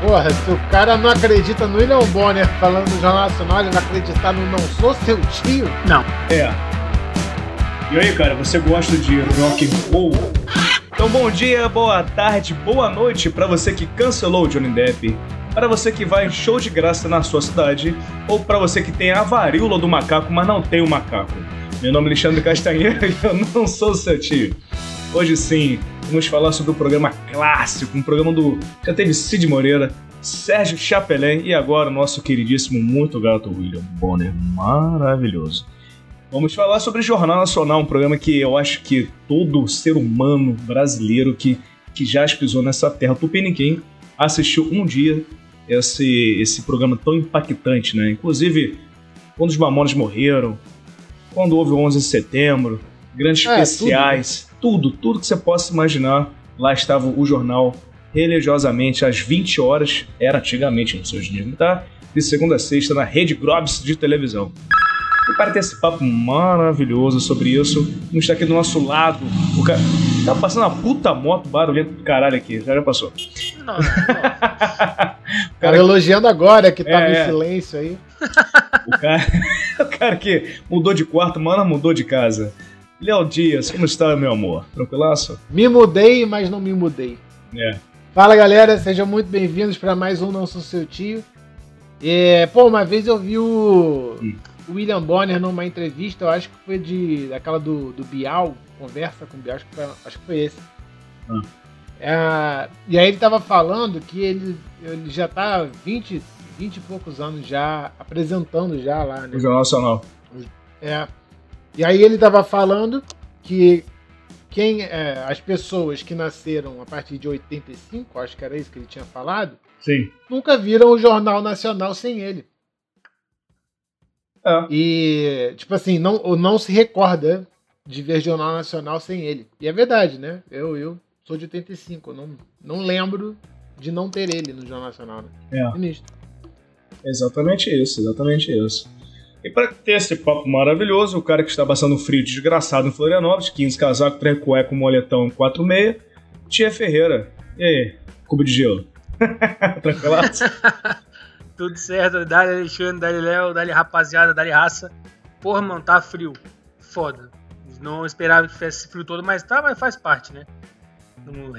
Porra, se o cara não acredita no William Bonner falando do Jornal Nacional, ele vai acreditar no Não Sou Seu Tio? Não. É. E aí, cara, você gosta de rock and roll? Então, bom dia, boa tarde, boa noite para você que cancelou o Johnny Depp, para você que vai em show de graça na sua cidade, ou para você que tem a varíola do macaco, mas não tem o macaco. Meu nome é Alexandre Castanheira e eu não sou seu tio. Hoje sim, vamos falar sobre o programa clássico, um programa do. Já teve Cid Moreira, Sérgio Chapelin e agora o nosso queridíssimo, muito gato William Bonner. Maravilhoso. Vamos falar sobre Jornal Nacional, um programa que eu acho que todo ser humano brasileiro que, que já pisou nessa terra tupiniquim assistiu um dia esse, esse programa tão impactante, né? Inclusive, quando os Mamonas morreram, quando houve o 11 de setembro, grandes é, especiais, tudo, tudo, que você possa imaginar, lá estava o jornal religiosamente às 20 horas, era antigamente nos seus dias, tá? De segunda a sexta na Rede Grobs de televisão. E para ter esse papo maravilhoso sobre isso, vamos estar aqui do nosso lado. O cara. Tá passando uma puta moto barulhenta do caralho aqui. Já, já passou. Não, não, cara... cara elogiando agora que tava é, em silêncio aí. O cara, o cara que mudou de quarto, mano, mudou de casa. Léo Dias, como está, meu amor? Tranquilaço? Me mudei, mas não me mudei. É. Fala galera, sejam muito bem-vindos para mais um Não Sou Seu Tio. É, pô, uma vez eu vi o. Hum William Bonner numa entrevista, eu acho que foi de aquela do, do Bial, conversa com o Bial, acho que foi, acho que foi esse. Ah. É, e aí ele tava falando que ele, ele já tá 20, 20 e poucos anos já apresentando já lá, né? O Jornal Nacional. É. E aí ele tava falando que quem é, as pessoas que nasceram a partir de 85, acho que era isso que ele tinha falado, Sim. nunca viram o Jornal Nacional sem ele. É. E, tipo assim, não, não se recorda de ver Jornal Nacional sem ele. E é verdade, né? Eu, eu sou de 85, eu não, não lembro de não ter ele no Jornal Nacional. Né? É. Exatamente isso, exatamente isso. E para ter esse papo maravilhoso, o cara que está passando frio desgraçado em Florianópolis, 15 casaco, trem cueca, moletão 46, Tia Ferreira. E aí, cubo de gelo? Tranquilaço? Tudo certo, dali Alexandre, dali Léo, dali rapaziada, dali raça. Porra, mano, tá frio. Foda. Não esperava que fizesse frio todo, mas tá, mas faz parte, né?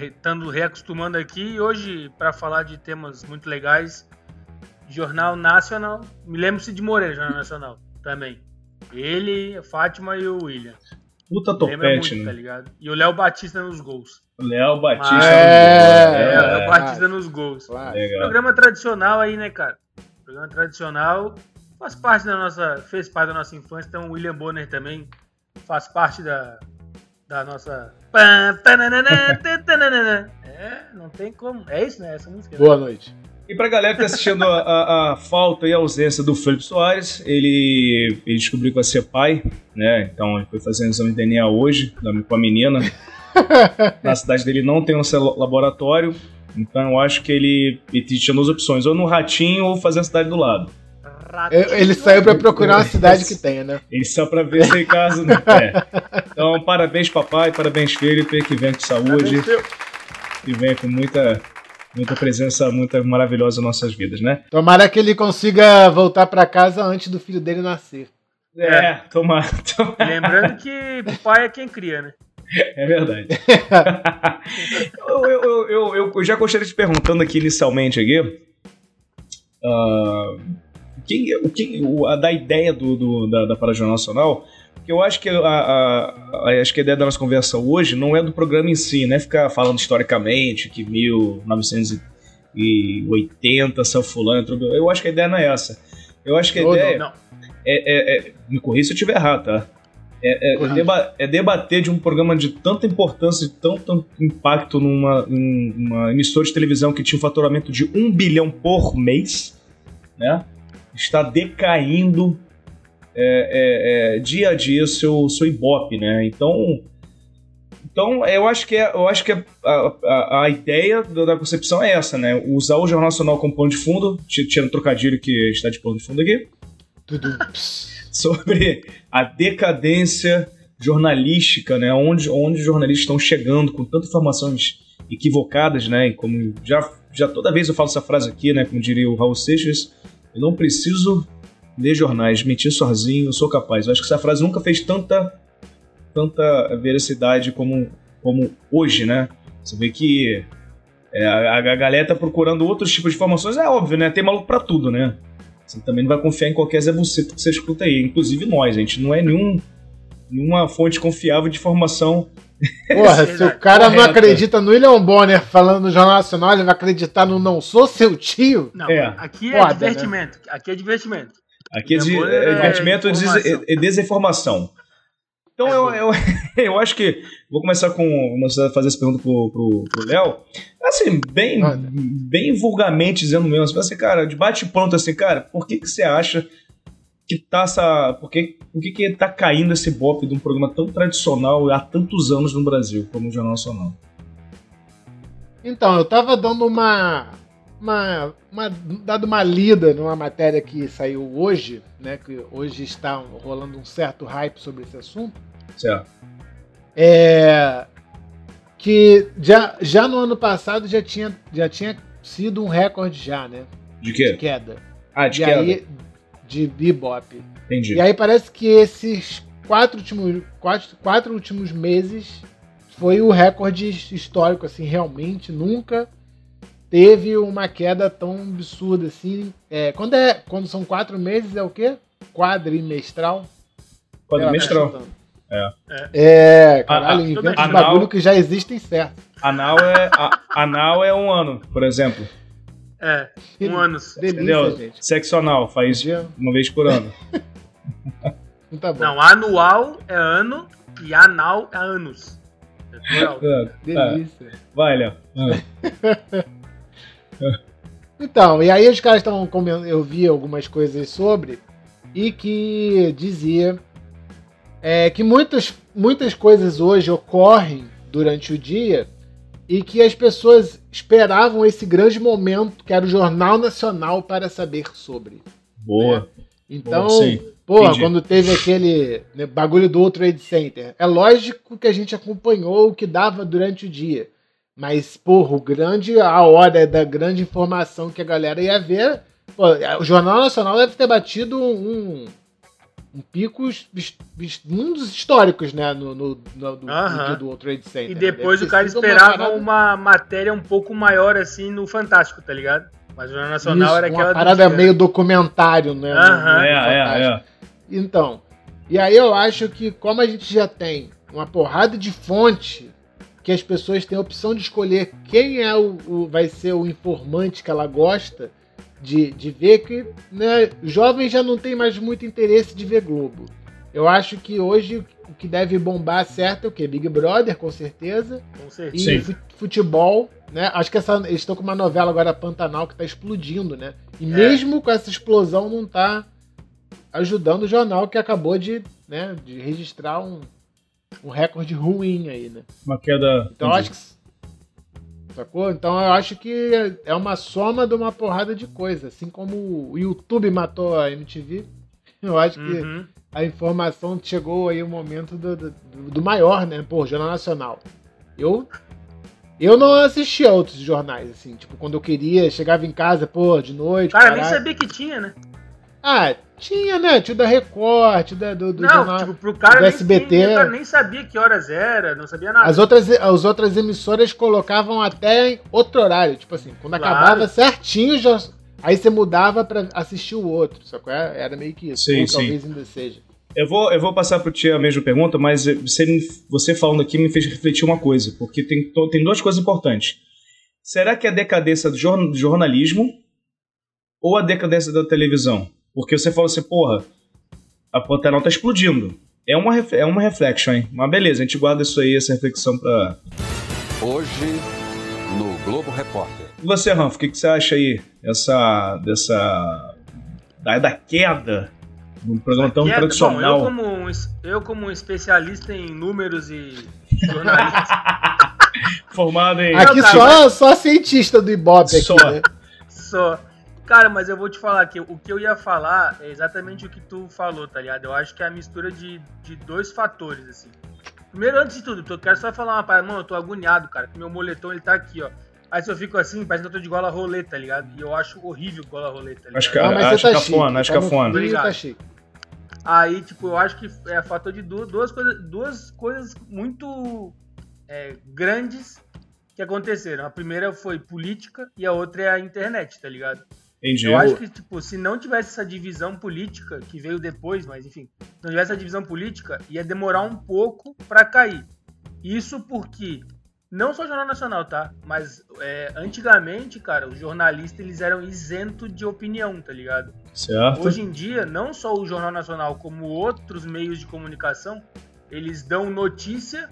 Estando reacostumando aqui e hoje para falar de temas muito legais. Jornal Nacional. Me lembro-se de Moreira, Jornal Nacional, também. Ele, a Fátima e o William. Puta topete, muito, né? Tá ligado? E o Léo Batista nos gols. Léo Batista Mas... nos gols. É, é, Léo Batista nos gols. Legal. Programa tradicional aí, né, cara? Programa tradicional. Faz parte da nossa. Fez parte da nossa infância. Então o William Bonner também faz parte da, da nossa. É, não tem como. É isso, né? Essa música. Boa noite. E pra galera que tá assistindo a, a, a, falta e a ausência do Felipe Soares, ele, ele descobriu que vai ser pai, né? Então ele foi fazer um exame de DNA hoje com a menina. Na cidade dele não tem um laboratório. Então eu acho que ele, ele tinha duas opções, ou no Ratinho ou fazer a cidade do lado. Ele saiu para procurar uma cidade que tenha, né? Ele saiu para ver se casa não é. Então, parabéns, papai, parabéns, Felipe, que vem com saúde. E vem com muita, muita presença muito maravilhosa nas nossas vidas, né? Tomara que ele consiga voltar para casa antes do filho dele nascer. É, tomara, tomara. Lembrando que pai é quem cria, né? É verdade. eu, eu, eu, eu, já gostaria de perguntando aqui inicialmente aqui. Uh, quem, o, quem, o, a, da ideia do, do da, da Parajornal Nacional, eu acho que a, a, a, acho que a ideia da nossa conversa hoje não é do programa em si, né? Ficar falando historicamente que 1980 São Fulano. Eu acho que a ideia não é essa. Eu acho que a ideia. Não, não. É, é, é, me corri se eu estiver errado, tá? É, é, deba é, debater de um programa de tanta importância, de tanto impacto numa, numa emissora de televisão que tinha um faturamento de um bilhão por mês, né? Está decaindo é, é, é, dia a dia seu, seu Ibope, né? Então, então eu acho que, é, eu acho que a, a, a ideia da concepção é essa, né? Usar o Jornal Nacional como pano de fundo, tirando trocadilho que está de pano de fundo aqui. Sobre a decadência jornalística, né? Onde, onde os jornalistas estão chegando com tantas informações equivocadas, né? E como já, já toda vez eu falo essa frase aqui, né? Como diria o Raul Seixas, eu não preciso ler jornais, mentir sozinho, eu sou capaz. Eu acho que essa frase nunca fez tanta, tanta veracidade como, como hoje, né? Você vê que é, a, a galera tá procurando outros tipos de informações, é óbvio, né? Tem maluco pra tudo, né? Você também não vai confiar em qualquer Zé Buceta que você escuta aí. Inclusive nós, a gente não é nenhum, nenhuma fonte confiável de informação. Porra, se o cara Correta. não acredita no William Bonner falando no Jornal Nacional, ele vai acreditar no Não Sou Seu Tio? Não, é. aqui é Foda, né? divertimento. Né? Aqui é divertimento. Aqui é, de, é, é divertimento e desinformação. Então eu, eu, eu acho que. Vou começar com. Começar a fazer essa pergunta pro, pro, pro Léo. Assim, bem, bem vulgarmente dizendo mesmo, assim, cara, de bate pronto assim, cara, por que, que você acha que tá essa. Por que, por que, que tá caindo esse bop de um programa tão tradicional há tantos anos no Brasil, como o Jornal Nacional? Então, eu tava dando uma. Uma, uma, dado uma lida numa matéria que saiu hoje, né? Que hoje está rolando um certo hype sobre esse assunto. Certo. É, que já, já no ano passado já tinha, já tinha sido um recorde já, né? De quê? De queda. Ah, de e queda. Aí, de bebop. Entendi. E aí parece que esses quatro últimos, quatro, quatro últimos meses foi o recorde histórico, assim, realmente nunca teve uma queda tão absurda assim. É, quando, é, quando são quatro meses é o quê? Quadrimestral? Quadrimestral. É. É, caralho, a, inventa anal, bagulho que já existem certo. Anal é, a, anal é um ano, por exemplo. É, um ano. Entendeu? Gente. Sexo anal, faz uma vez por ano. tá bom. Não, anual é ano e anal é anos. É, é, Delícia. Vai, Léo. então, e aí os caras estavam comentando, eu vi algumas coisas sobre, e que dizia é, que muitas, muitas coisas hoje ocorrem durante o dia e que as pessoas esperavam esse grande momento que era o Jornal Nacional para saber sobre. Boa. Né? Então, Boa, quando teve aquele né, bagulho do outro Trade Center, é lógico que a gente acompanhou o que dava durante o dia. Mas, porra, o grande, a hora da grande informação que a galera ia ver. Pô, o Jornal Nacional deve ter batido um, um picos mundos históricos, né? No, no, no, no, uhum. no do World Trade Center. E né? depois o cara esperava uma, uma, matéria um pouco maior, assim, no Fantástico, tá ligado? Mas o Jornal Nacional Isso, era aquela. Uma parada meio documentário, né? Uhum. É, é, é. Então, e aí eu acho que, como a gente já tem uma porrada de fonte que as pessoas têm a opção de escolher quem é o, o vai ser o informante que ela gosta de, de ver que né, jovens já não tem mais muito interesse de ver Globo. Eu acho que hoje o que deve bombar certo é o quê? Big Brother, com certeza. Com certeza. E futebol, né? Acho que essa, eles estão com uma novela agora, Pantanal, que está explodindo, né? E é. mesmo com essa explosão, não está ajudando o jornal que acabou de, né, de registrar um, um recorde ruim aí, né? Uma queda. Então acho que Sacou? Então eu acho que é uma soma de uma porrada de coisa. Assim como o YouTube matou a MTV, eu acho que uhum. a informação chegou aí o momento do, do, do, maior, né? Pô, Jornal Nacional. Eu. Eu não assistia outros jornais, assim, tipo, quando eu queria, chegava em casa, pô, de noite. Cara, caralho. nem sabia que tinha, né? Ah, tinha, né? Tinha da Record, da, do, do não, jornal, tipo, pro cara do SBT. Nem, cara nem sabia que horas era, não sabia nada. As outras, as outras emissoras colocavam até em outro horário. Tipo assim, quando claro. acabava certinho, já, aí você mudava para assistir o outro. Só que era meio que isso. Sim, Ou sim. talvez ainda seja. Eu vou, eu vou passar pro Tia a mesma pergunta, mas você, você falando aqui me fez refletir uma coisa, porque tem, tem duas coisas importantes. Será que é a decadência do jornalismo ou a decadência da televisão? Porque você falou assim, porra, a Pantanal tá explodindo. É uma, é uma reflection, hein? Mas beleza, a gente guarda isso aí, essa reflexão pra. Hoje, no Globo Repórter. E você, Ranf, o que, que você acha aí dessa. dessa. da, da queda num programa tão queda, tradicional? Bom, eu, como um, eu, como um especialista em números e jornalistas. Formado em. Aqui só, só cientista do Ibope aqui, só. né? Só. Cara, mas eu vou te falar que o que eu ia falar é exatamente o que tu falou, tá ligado? Eu acho que é a mistura de, de dois fatores, assim. Primeiro, antes de tudo, eu quero só falar uma parada. Mano, eu tô agoniado, cara, que meu moletom ele tá aqui, ó. Aí se eu fico assim, parece que eu tô de gola rolê, tá ligado? E eu acho horrível gola rolê, tá ligado? Acho que, ah, mas acho tá cafona, acho tá cafona. Tá chique. Aí, tipo, eu acho que é fator de duas, duas, coisas, duas coisas muito é, grandes que aconteceram. A primeira foi política e a outra é a internet, tá ligado? Entendi. Eu acho que, tipo, se não tivesse essa divisão política, que veio depois, mas enfim, se não tivesse essa divisão política, ia demorar um pouco para cair. Isso porque, não só o Jornal Nacional, tá? Mas é, antigamente, cara, os jornalistas eles eram isentos de opinião, tá ligado? Certo. Hoje em dia, não só o Jornal Nacional, como outros meios de comunicação, eles dão notícia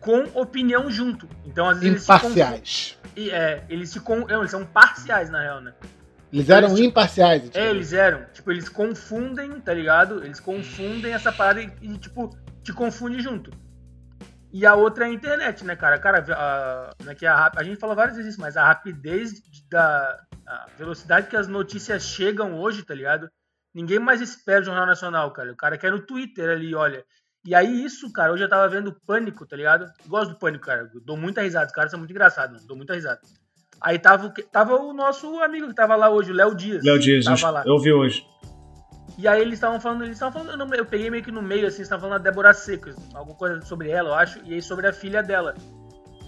com opinião junto. Então, às vezes. Imparciais. Eles se, é, eles, se, eles são parciais, na real, né? Eles eram eles, imparciais. Tipo, é, eles eram. Tipo, eles confundem, tá ligado? Eles confundem essa parada e, e tipo, te confunde junto. E a outra é a internet, né, cara? Cara, a, né, que a, a gente falou várias vezes isso, mas a rapidez da a velocidade que as notícias chegam hoje, tá ligado? Ninguém mais espera o Jornal Nacional, cara. O cara quer no Twitter ali, olha. E aí, isso, cara, hoje eu tava vendo Pânico, tá ligado? Gosto do Pânico, cara. Dou muita risada. Os caras são muito engraçados, mano. Dou muita risada. Aí tava, tava o nosso amigo que tava lá hoje, o Léo Dias. Léo Dias, tava lá. eu vi hoje. E aí eles estavam falando, eles estavam falando, eu peguei meio que no meio, assim, estavam falando da Débora Seco, alguma coisa sobre ela, eu acho, e aí sobre a filha dela.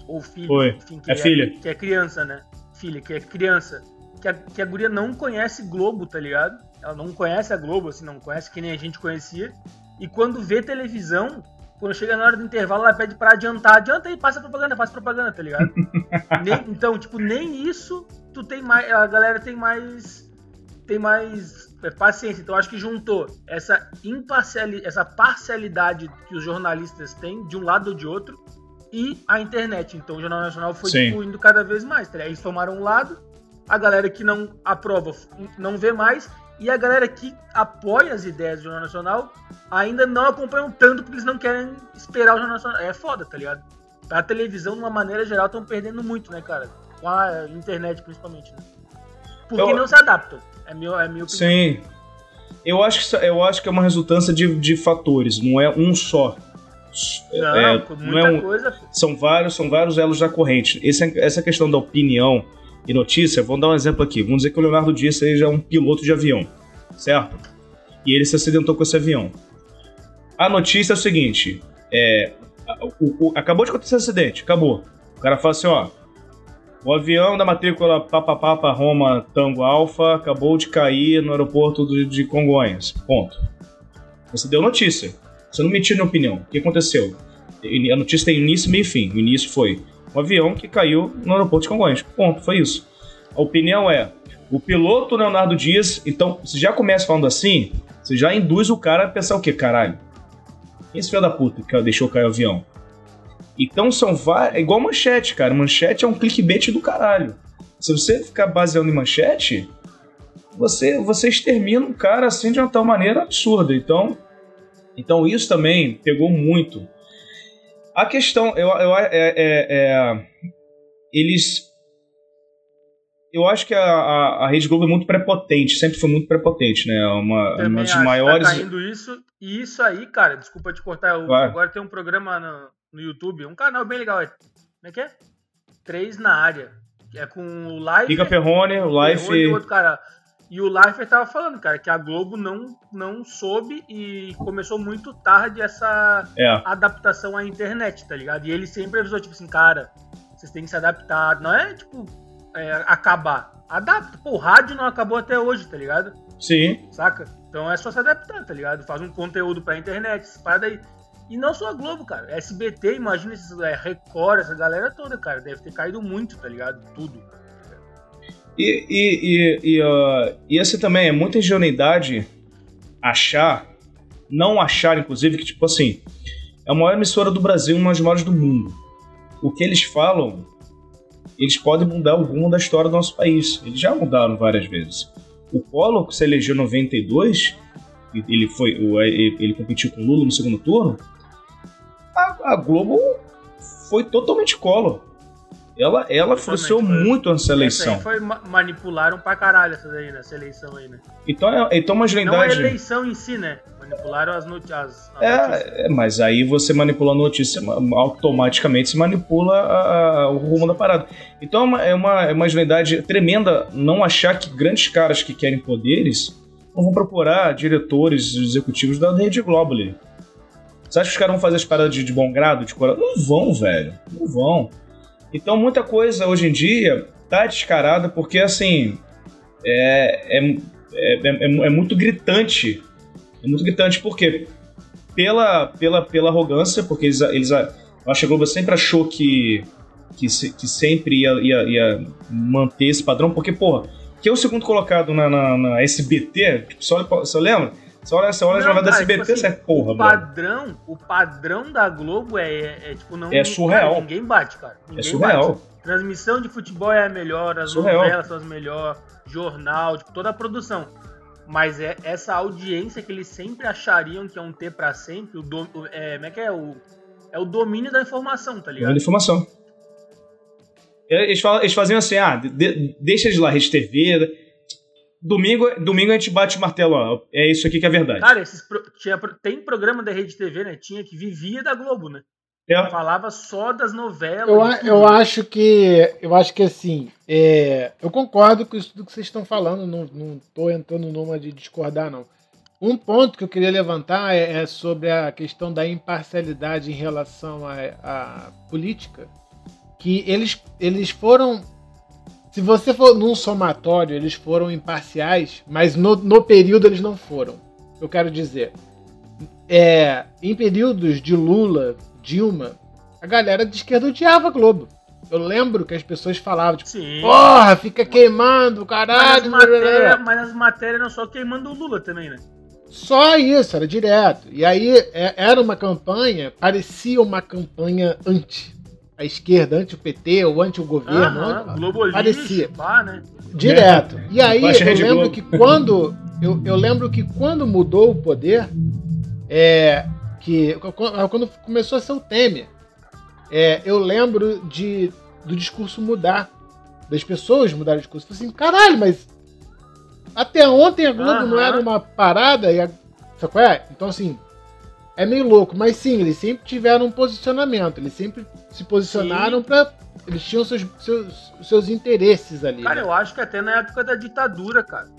Ou filho, Foi. enfim, que é, é filha. Que é criança, né? Filha, que é criança. Que a, que a guria não conhece Globo, tá ligado? Ela não conhece a Globo, assim, não conhece que nem a gente conhecia. E quando vê televisão, quando chega na hora do intervalo, ela pede pra adiantar. Adianta aí, passa propaganda, passa propaganda, tá ligado? nem, então, tipo, nem isso tu tem mais. A galera tem mais. Tem mais é, paciência. Então, acho que juntou essa imparcialidade, essa parcialidade que os jornalistas têm, de um lado ou de outro, e a internet. Então, o Jornal Nacional foi tipo, indo cada vez mais. Tá Eles tomaram um lado, a galera que não aprova não vê mais, e a galera que apoia as ideias do Jornal Nacional ainda não acompanham tanto porque eles não querem esperar o Jornal Nacional. É foda, tá ligado? A televisão, de uma maneira geral, estão perdendo muito, né, cara? Com a internet, principalmente, né? Porque eu... não se adaptam. É meu, é opinião. Sim. Eu acho que, eu acho que é uma resultância de, de fatores, não é um só. Não, é, muita não é um, coisa. São vários, são vários elos da corrente. Esse, essa questão da opinião e notícia, vamos dar um exemplo aqui. Vamos dizer que o Leonardo Dias seja um piloto de avião, certo? E ele se acidentou com esse avião. A notícia é o seguinte: é, o, o, acabou de acontecer um acidente, acabou. O cara fala assim: ó, o avião da matrícula Papa Papa Roma Tango Alfa acabou de cair no aeroporto de, Congonhas. Ponto. Você deu notícia. Você não mentiu na opinião. O que aconteceu? A notícia tem início, meio e fim. O início foi um avião que caiu no aeroporto de Congonhas. Ponto, foi isso. A opinião é: o piloto Leonardo Dias, então, você já começa falando assim, você já induz o cara a pensar o quê, caralho? Quem esse filho da puta que deixou cair o avião? Então são vários. É igual manchete, cara. Manchete é um clickbait do caralho. Se você ficar baseando em manchete, você, você extermina um cara assim de uma tal maneira absurda. Então, então isso também pegou muito. A questão, eu, eu é, é, é, eles, eu acho que a, a, a, Rede Globo é muito prepotente, sempre foi muito prepotente, né? Uma, uma das maiores. Tá caindo isso e isso aí, cara. Desculpa te cortar. Eu, agora tem um programa no, no YouTube, um canal bem legal. Como é que é? Três na área. É com o Life. Rica Perrone, o Life. E outro cara. E o Leifert tava falando, cara, que a Globo não, não soube e começou muito tarde essa é. adaptação à internet, tá ligado? E ele sempre avisou, tipo assim, cara, vocês têm que se adaptar. Não é, tipo, é, acabar. Adapta. Pô, o rádio não acabou até hoje, tá ligado? Sim. Saca? Então é só se adaptar, tá ligado? Faz um conteúdo pra internet, essa parada aí. E não só a Globo, cara. SBT, imagina esses é, Record, essa galera toda, cara. Deve ter caído muito, tá ligado? Tudo. E, e, e, e, uh, e esse também é muita ingenuidade achar, não achar, inclusive, que, tipo assim, é a maior emissora do Brasil e uma das maiores do mundo. O que eles falam, eles podem mudar rumo da história do nosso país. Eles já mudaram várias vezes. O Collor, que se elegeu em 92, ele, foi, ele competiu com o Lula no segundo turno, a, a Globo foi totalmente Collor Ela, ela influenciou muito essa eleição. Essa foi manipularam pra caralho essa daí, nessa eleição aí, né? Então, é, então uma legendade... Não a eleição em si, né? Manipularam as, notícias. É, é, mas aí você manipula a notícia, automaticamente se manipula a, a, o rumo da parada. Então é uma, é uma, é uma tremenda não achar que grandes caras que querem poderes não vão procurar diretores executivos da Rede Globo ali. Você acha que os caras vão fazer as paradas de, de bom grado, de coração? Não vão, velho. Não vão. Então muita coisa hoje em dia tá descarada porque assim é, é, é, é, é muito gritante. É muito gritante porque pela, pela, pela arrogância, porque eles, eles a, Globo sempre achou que, que, que sempre ia, ia, ia manter esse padrão, porque, porra, que é o segundo colocado na, na, na SBT, tipo, só, só lembra? Você olha, você olha a jornada da SBT, tipo assim, você é porra, o padrão, mano. O padrão da Globo é, é, é tipo, não. É surreal. Cara, ninguém bate, cara. É ninguém é surreal. Bate. Transmissão de futebol é a melhor, as surreal. novelas são as melhores, jornal, tipo, toda a produção. Mas é essa audiência que eles sempre achariam que iam ter pra sempre, o do, é, como é que é? O, é o domínio da informação, tá ligado? Da informação. Eles, falam, eles faziam assim, ah, de, deixa de lá, Rede TV, Domingo, domingo a gente bate o martelo, ó. É isso aqui que é verdade. Cara, esses pro, tinha, tem programa da Rede TV, né? Tinha que vivia da Globo, né? É. Falava só das novelas. Eu, eu acho que. Eu acho que assim. É, eu concordo com isso que vocês estão falando. Não, não tô entrando numa de discordar, não. Um ponto que eu queria levantar é, é sobre a questão da imparcialidade em relação à política. Que eles, eles foram se você for num somatório, eles foram imparciais, mas no, no período eles não foram. Eu quero dizer, é, em períodos de Lula, Dilma, a galera de esquerda odiava a Globo. Eu lembro que as pessoas falavam, tipo, Sim. porra, fica queimando, caralho. Mas as, matérias, mas as matérias não só queimando o Lula também, né? Só isso, era direto. E aí é, era uma campanha, parecia uma campanha anti a esquerda, anti o PT ou anti o governo. Aham, parecia. Pá, né? Direto. É. E aí eu lembro que quando. Eu, eu lembro que quando mudou o poder, é, que quando começou a ser o Temer, é, eu lembro de do discurso mudar, das pessoas mudarem o discurso. Falei assim, caralho, mas até ontem a Globo não era uma parada e a, sabe qual é? Então assim, é meio louco, mas sim, eles sempre tiveram um posicionamento, eles sempre se posicionaram para eles tinham seus, seus, seus interesses ali. Cara, né? eu acho que até na época da ditadura, cara.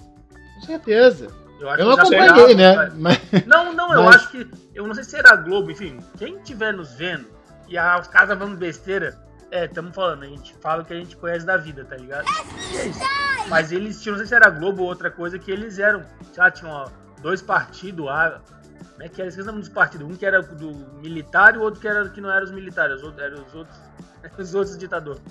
Com certeza. Eu, eu não acompanhei, né? Mas... Não, não, eu acho que. Eu não sei se era a Globo, enfim, quem estiver nos vendo e os caras vão besteira, é, estamos falando, a gente fala o que a gente conhece da vida, tá ligado? É isso. Mas eles tinham, não sei se era a Globo ou outra coisa, que eles eram, já tinham ó, dois partidos lá, né, que era, esqueci o nome dos partidos, um que era do militar e o outro que, era, que não era os militares, os outros, eram os outros, os outros ditadores.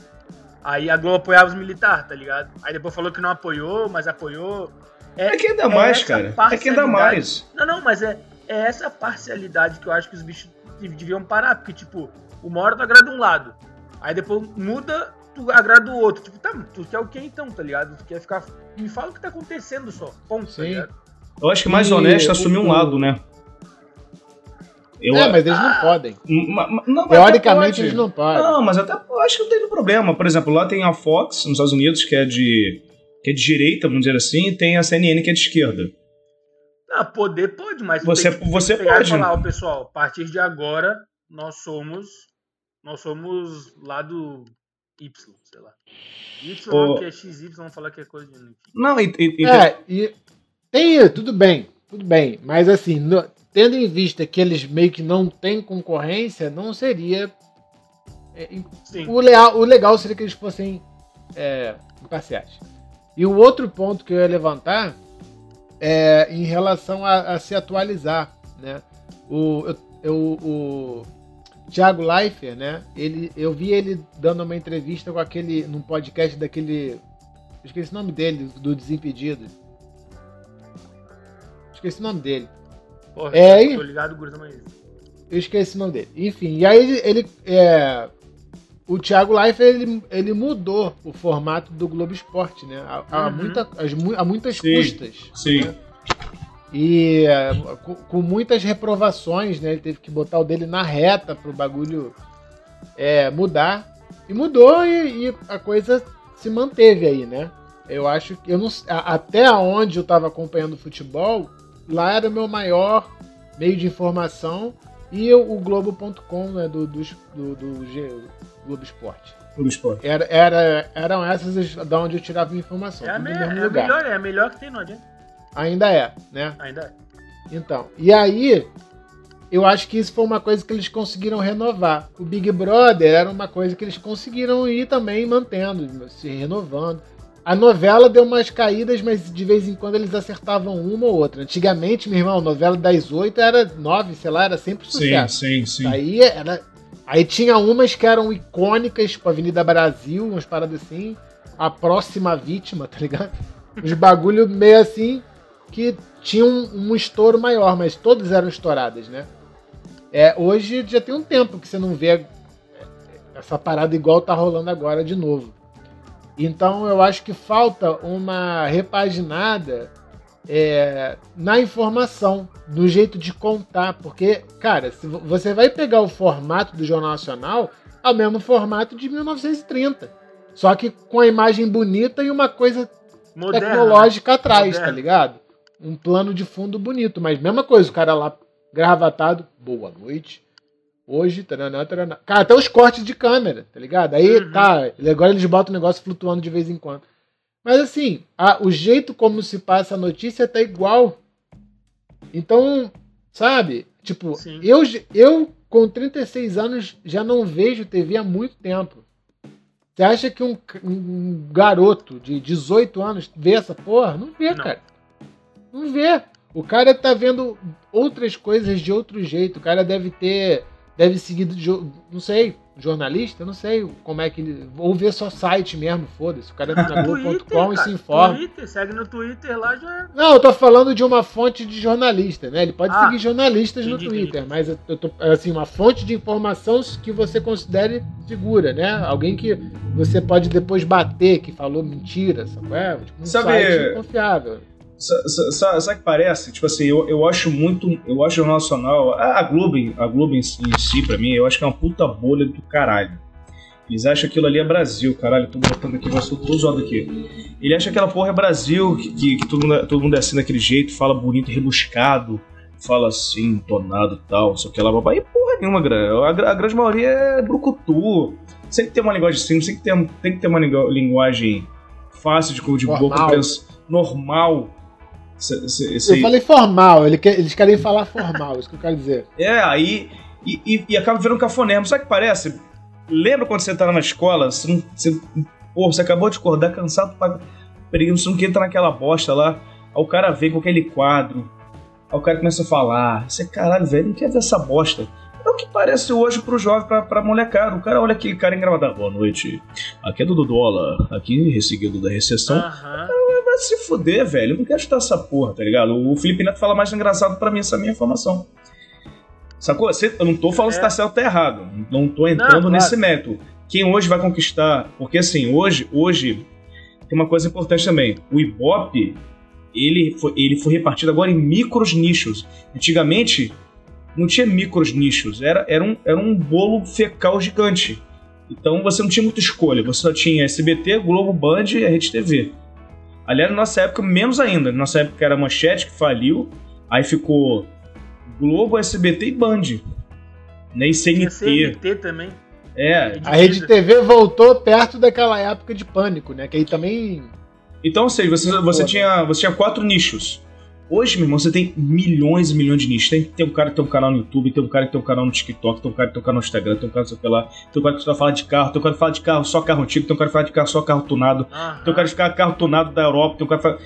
Aí a Globo apoiava os militares, tá ligado? Aí depois falou que não apoiou, mas apoiou. É, é que ainda é mais, cara. É que ainda mais. Não, não, mas é, é essa parcialidade que eu acho que os bichos deviam parar, porque, tipo, uma hora tu agrada um lado, aí depois muda, tu agrada o outro. Tipo, tá, tu quer o que então, tá ligado? Tu quer ficar. Me fala o que tá acontecendo só. Ponto, tá Sim. tá ligado? Eu acho que mais e honesto é assumir um lado, né? Eu, é, mas eles não ah, podem. Não, Teoricamente eles não podem. Não, mas até acho que não tem problema. Por exemplo, lá tem a Fox, nos Estados Unidos, que é de, que é de direita, vamos dizer assim, e tem a CNN, que é de esquerda. Ah, poder pode, mas você, tem, você tem pode. falar, ó, pessoal, a partir de agora nós somos nós somos lado Y, sei lá. Y oh. que é XY, vamos falar que é coisa de... Não, e, e, é, e tem, tudo bem, tudo bem, mas assim, no, tendo em vista que eles meio que não têm concorrência, não seria. É, o, leal, o legal seria que eles fossem é, imparciais. E o outro ponto que eu ia levantar é em relação a, a se atualizar. Né? O, eu, eu, o Thiago Leifert, né? Ele, eu vi ele dando uma entrevista com aquele. num podcast daquele. Esqueci o nome dele, do Desimpedido. Esqueci o nome dele. Porra, é, tô ligado, mas... Eu esqueci o nome dele. Enfim, e aí ele. ele é, o Thiago Leifert ele, ele mudou o formato do Globo Esporte, né? Há, uhum. muita, as, há muitas sim, custas. Sim. Né? E é, com, com, muitas reprovações, né? Ele teve que botar o dele na reta pro bagulho é, mudar. E mudou e, e a coisa se manteve aí, né? Eu acho que eu não até onde eu estava acompanhando o futebol, lá era o meu maior meio de informação e o Globo.com, né, do, do, do, do Globo Esporte. Globo Esporte. Era, era, eram essas da onde eu tirava minha informação. É, a, me, é a melhor, é a melhor que tem, não adianta. Ainda é, né? Ainda é. Então, e aí, eu acho que isso foi uma coisa que eles conseguiram renovar. O Big Brother era uma coisa que eles conseguiram ir também mantendo, se renovando. A novela deu umas caídas, mas de vez em quando eles acertavam uma ou outra. Antigamente, meu irmão, a novela das oito era nove, sei lá, era sempre sucesso. Sim, sim, sim. Aí era. Aí tinha umas que eram icônicas, tipo Avenida Brasil, umas paradas assim. A próxima vítima, tá ligado? Os bagulho meio assim que tinham um, um estouro maior, mas todas eram estouradas, né? É, hoje já tem um tempo que você não vê essa parada igual tá rolando agora de novo. Então eu acho que falta uma repaginada é, na informação, no jeito de contar, porque, cara, se você vai pegar o formato do Jornal Nacional, é o mesmo formato de 1930. Só que com a imagem bonita e uma coisa Moderna, tecnológica atrás, tá Moderna. tá ligado? Um plano de fundo bonito, mas mesma coisa, o cara lá gravatado, boa noite, Hoje, taranã, taranã. Cara, até os cortes de câmera, tá ligado? Aí uhum. tá, agora eles botam o negócio flutuando de vez em quando. Mas assim, a, o jeito como se passa a notícia tá igual. Então, sabe? Tipo, eu, eu com 36 anos já não vejo TV há muito tempo. Você acha que um, um garoto de 18 anos vê essa porra? Não vê, não. cara. Não vê. O cara tá vendo outras coisas de outro jeito. O cara deve ter deve seguir, não sei, jornalista, não sei como é que ele. Ou ver só site mesmo, foda-se. O cara entra na Globo.com e se informa. Twitter, segue no Twitter lá já. É. Não, eu tô falando de uma fonte de jornalista, né? Ele pode ah, seguir jornalistas entendi, no Twitter, entendi. mas eu tô, assim, uma fonte de informação que você considere segura, né? Alguém que você pode depois bater que falou mentira, sabe? É, tipo, um Sabe, site confiável. Sabe, o que parece? Tipo assim, eu, eu acho muito. Eu acho o Nacional. A Globo, a Globo em si, si, pra mim, eu acho que é uma puta bolha do caralho. Eles acham que aquilo ali é Brasil, caralho. Tô botando aqui, mas tô, tô zoado aqui. Ele acha que aquela porra é Brasil, que, que, que, todo, mundo, todo mundo é assim daquele jeito, fala bonito, rebuscado, fala assim, entonado e tal, só que lá, babá. E porra nenhuma, a, a, a grande maioria é brucutu. Tem que ter uma linguagem simples, tem que ter, tem que ter uma linguagem fácil de, de boa compreensão, normal esse, Eu falei formal, eles querem falar formal, isso que eu quero dizer. É, aí. E, e, e acaba virando cafonema. Sabe o que parece? Lembra quando você tá na escola? Você, não, você, pô, você acabou de acordar cansado pra perigo, você não quer entrar naquela bosta lá. Aí o cara vem com aquele quadro. Aí o cara começa a falar. Você, caralho, velho, não quer ver essa bosta. É o que parece hoje pro jovem, pra, pra molecada. O cara olha aquele cara engravado. Boa noite. Aqui é do dólar. Aqui resseguido da recessão. Uhum. Vai se fuder, velho. Eu não quero estar essa porra, tá ligado? O Felipe Neto fala mais engraçado para mim essa minha informação. Sacou? Eu não tô falando é. se tá certo ou tá errado. Não tô entrando não, nesse claro. método. Quem hoje vai conquistar. Porque assim, hoje, hoje tem uma coisa importante também. O Ibope, ele foi, ele foi repartido agora em micros nichos. Antigamente, não tinha micros nichos, era, era, um, era um bolo fecal gigante. Então você não tinha muita escolha, você só tinha SBT, Globo, Band e a Rede TV. Aliás, na nossa época, menos ainda. Na nossa época era Manchete que faliu, aí ficou Globo, SBT e Band. Né? E CNT. CNT também. É. A Rede TV voltou perto daquela época de pânico, né? Que aí também. Então, ou seja, você, você, tinha, você tinha quatro nichos. Hoje, meu irmão, você tem milhões e milhões de nichos. Tem, tem um cara que tem um canal no YouTube, tem um cara que tem um canal no TikTok, tem um cara que tem um canal no Instagram, tem um cara que sei lá, tem um cara que só fala de carro, tem um cara que fala de carro só carro antigo, tem um cara que fala de carro só carro tunado, uhum. tem um cara que fala carro tunado da Europa, tem um cara que fala.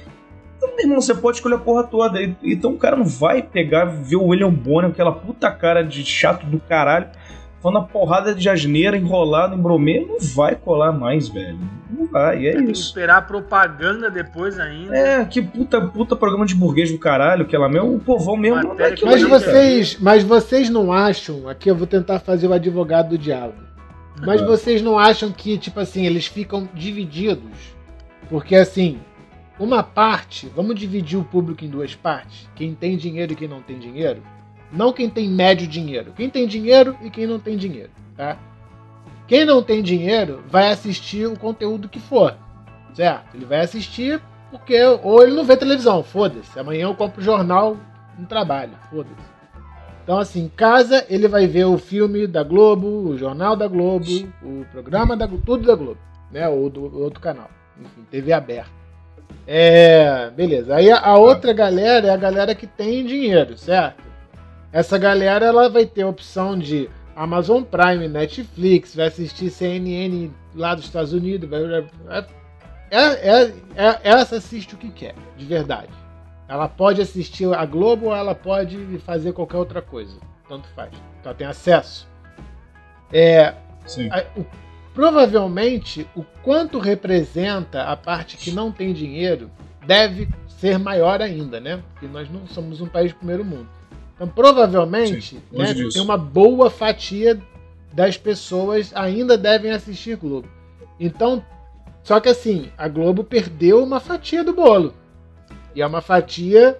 Então, meu irmão, você pode escolher a porra toda. Então o cara não vai pegar, ver o William Bonner, aquela puta cara de chato do caralho quando a porrada de asneira enrolada em bromê, não vai colar mais, velho. Não vai, é Tem isso. Que esperar propaganda depois ainda. É, que puta, puta programa de burguês do caralho, que ela mesmo, o povão mesmo. Não é mas, vocês, mas vocês não acham, aqui eu vou tentar fazer o advogado do diabo. Mas ah. vocês não acham que, tipo assim, eles ficam divididos? Porque assim, uma parte, vamos dividir o público em duas partes, quem tem dinheiro e quem não tem dinheiro. Não quem tem médio dinheiro. Quem tem dinheiro e quem não tem dinheiro, tá? Quem não tem dinheiro vai assistir o conteúdo que for, certo? Ele vai assistir porque ou ele não vê televisão, foda-se. Amanhã eu compro jornal no trabalho, foda-se. Então, assim, em casa ele vai ver o filme da Globo, o jornal da Globo, o programa da Globo, tudo da Globo, né? Ou do outro canal. Enfim, TV aberta. É, beleza. Aí a outra galera é a galera que tem dinheiro, certo? Essa galera ela vai ter a opção de Amazon Prime, Netflix, vai assistir CNN lá dos Estados Unidos, vai, é, é, é, essa assiste o que quer, de verdade. Ela pode assistir a Globo ou ela pode fazer qualquer outra coisa. Tanto faz. Então ela tem acesso. É, a, o, provavelmente, o quanto representa a parte que não tem dinheiro deve ser maior ainda, né? Porque nós não somos um país de primeiro mundo. Então, provavelmente, né, tem uma boa fatia das pessoas ainda devem assistir Globo. Então, só que assim, a Globo perdeu uma fatia do bolo. E é uma fatia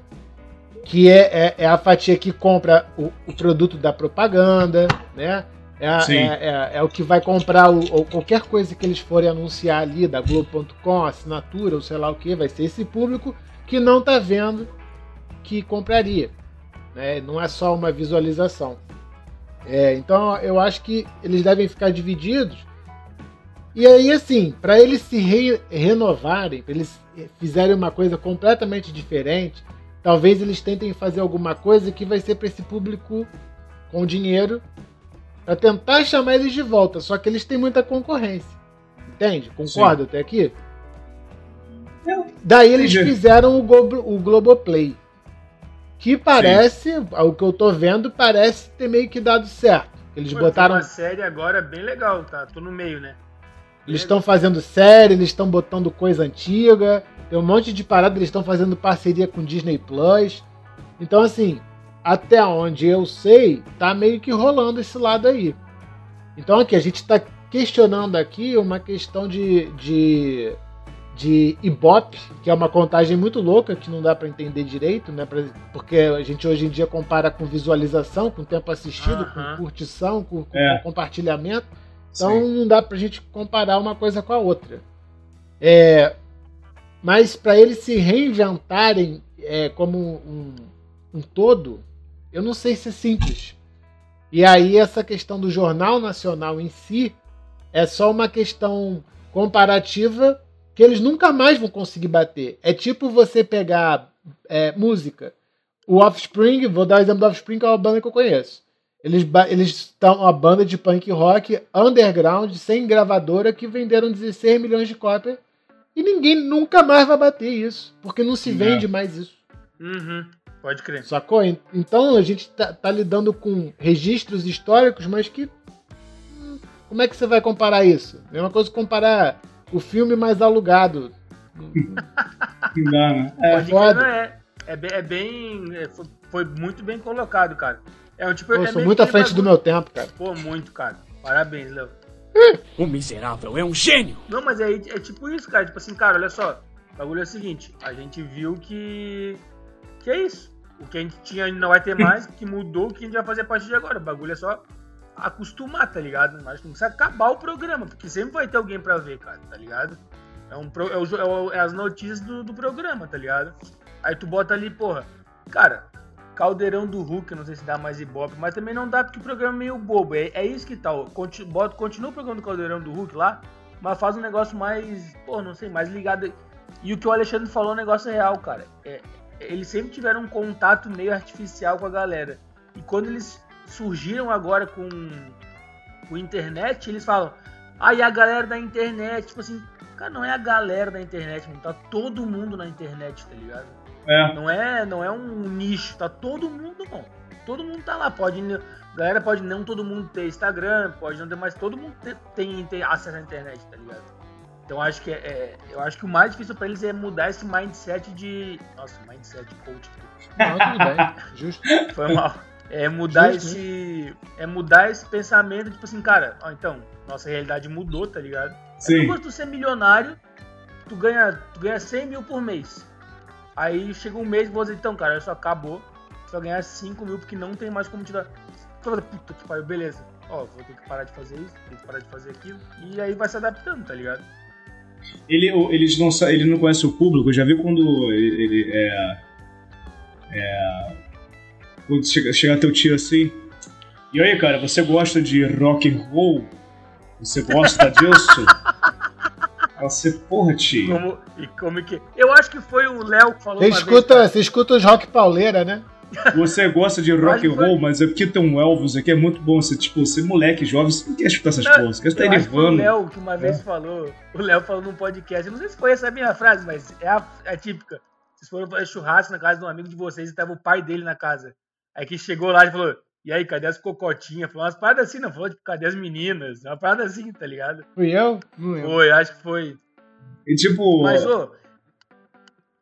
que é, é, é a fatia que compra o, o, produto da propaganda, né? É, é, é, é, o que vai comprar o, ou qualquer coisa que eles forem anunciar ali da Globo.com, assinatura ou sei lá o que, vai ser esse público que não está vendo que compraria. Né? Não é só uma visualização. É, então eu acho que eles devem ficar divididos. E aí, assim, para eles se re renovarem, para eles fizerem uma coisa completamente diferente, talvez eles tentem fazer alguma coisa que vai ser para esse público com dinheiro para tentar chamar eles de volta. Só que eles têm muita concorrência. Entende? Concorda Sim. até aqui? Daí eles fizeram o, Glo o Globoplay. Que parece, Sim. o que eu tô vendo, parece ter meio que dado certo. Eles Pô, botaram. uma série agora bem legal, tá? Tô no meio, né? Eles estão fazendo série, eles estão botando coisa antiga, tem um monte de parada, eles estão fazendo parceria com Disney Plus. Então, assim, até onde eu sei, tá meio que rolando esse lado aí. Então, aqui, a gente está questionando aqui uma questão de, de de Ibope, que é uma contagem muito louca que não dá para entender direito, né? Porque a gente hoje em dia compara com visualização, com tempo assistido, uh -huh. com curtição, com, com, é. compartilhamento. Então Sim. não dá para a gente comparar uma coisa com a outra. É, mas para eles se reinventarem é, como um, um todo, eu não sei se é simples. E aí essa questão do jornal nacional em si é só uma questão comparativa que eles nunca mais vão conseguir bater. É tipo você pegar é, música. O Offspring, vou dar o exemplo do Offspring, que é uma banda que eu conheço. Eles eles estão uma banda de punk rock underground, sem gravadora, que venderam 16 milhões de cópias. E ninguém nunca mais vai bater isso, porque não se vende mais isso. Uhum, pode crer. Sacou? Então a gente tá, tá lidando com registros históricos, mas que. Hum, como é que você vai comparar isso? É uma coisa comparar o filme mais alugado. Não dá, né? É, foda. É, é, bem. É bem é, foi muito bem colocado, cara. É um tipo. Pô, eu é sou muito à frente bagulho. do meu tempo, cara. Pô, muito, cara. Parabéns, Léo. O miserável é um gênio! Não, mas é, é tipo isso, cara. Tipo assim, cara, olha só. O bagulho é o seguinte: a gente viu que. Que é isso. O que a gente tinha não vai ter mais, que mudou, o que a gente vai fazer a partir de agora. O bagulho é só acostumar, tá ligado? Mas não precisa acabar o programa, porque sempre vai ter alguém pra ver, cara, tá ligado? É, um, é, o, é, as notícias do, do programa, tá ligado? Aí tu bota ali, porra, cara, Caldeirão do Hulk, não sei se dá mais ibope, mas também não dá porque o programa é meio bobo. É, é isso que tal. Bota, continua o programa do Caldeirão do Hulk lá, mas faz um negócio mais, pô, não sei, mais ligado. E o que o Alexandre falou é um negócio real, cara. É, eles sempre tiveram um contato meio artificial com a galera. E quando eles surgiram agora com, com internet, eles falam, aí ah, a galera da internet, tipo assim, cara, não é a galera da internet, mano, tá todo mundo na internet, tá ligado? É. Não é, não é um nicho, tá todo mundo, bom. Todo mundo tá lá, pode, galera pode não todo mundo ter Instagram, pode não ter, mas todo mundo tem, tem acesso à internet, tá ligado? Então acho que é, é eu acho que o mais difícil para eles é mudar esse mindset de, nossa, mindset coach. Não, tudo bem, justo. Foi mal. É mudar Justo, esse. Né? É mudar esse pensamento, tipo assim, cara, ó, então, nossa realidade mudou, tá ligado? Sim. É tu ser milionário, tu ganha, tu ganha 100 mil por mês. Aí chega um mês e você, então, cara, isso acabou. Tu vai ganhar 5 mil porque não tem mais como te dar. Tu fala, puta que pariu, beleza. ó, vou ter que parar de fazer isso, vou ter que parar de fazer aquilo. E aí vai se adaptando, tá ligado? Ele, eles não, ele não conhece o público, já viu quando ele, ele é. É. Quando chega, chega teu tio assim. E aí, cara, você gosta de rock and roll? Você gosta disso? Você, porra, tio. Como, e como que. Eu acho que foi o Léo que falou. Você escuta, vez, você escuta os rock pauleira, né? Você gosta de rock and roll, mas é porque tem um Elvis aqui, é muito bom. Você, tipo, você moleque jovem, você não quer escutar essas não, coisas. Você quer estar elevando. O Léo, que uma vez é. falou, o Léo falou num podcast, eu não sei se foi essa a minha frase, mas é a, é a típica. Vocês foram fazer churrasco na casa de um amigo de vocês e tava o pai dele na casa. Aí que chegou lá e falou: E aí, cadê as cocotinhas? Falou umas paradas assim, não falou, tipo, cadê as meninas? Uma parada assim, tá ligado? Fui eu? Não Foi, acho que foi. E tipo. Mas, ô.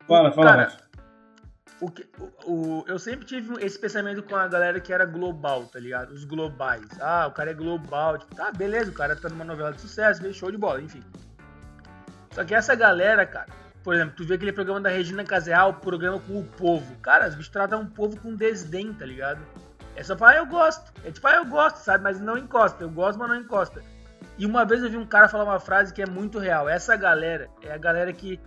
Fala, fala, cara, o, que, o, o, eu sempre tive esse pensamento com a galera que era global, tá ligado? Os globais. Ah, o cara é global. Tipo, tá, beleza, o cara tá numa novela de sucesso, show de bola, enfim. Só que essa galera, cara, por exemplo, tu vê aquele programa da Regina Casal, programa com o povo. Cara, os bichos tratam o povo com desdém, tá ligado? É só falar, ah, eu gosto. É tipo, ah, eu gosto, sabe? Mas não encosta. Eu gosto, mas não encosta. E uma vez eu vi um cara falar uma frase que é muito real. Essa galera é a galera que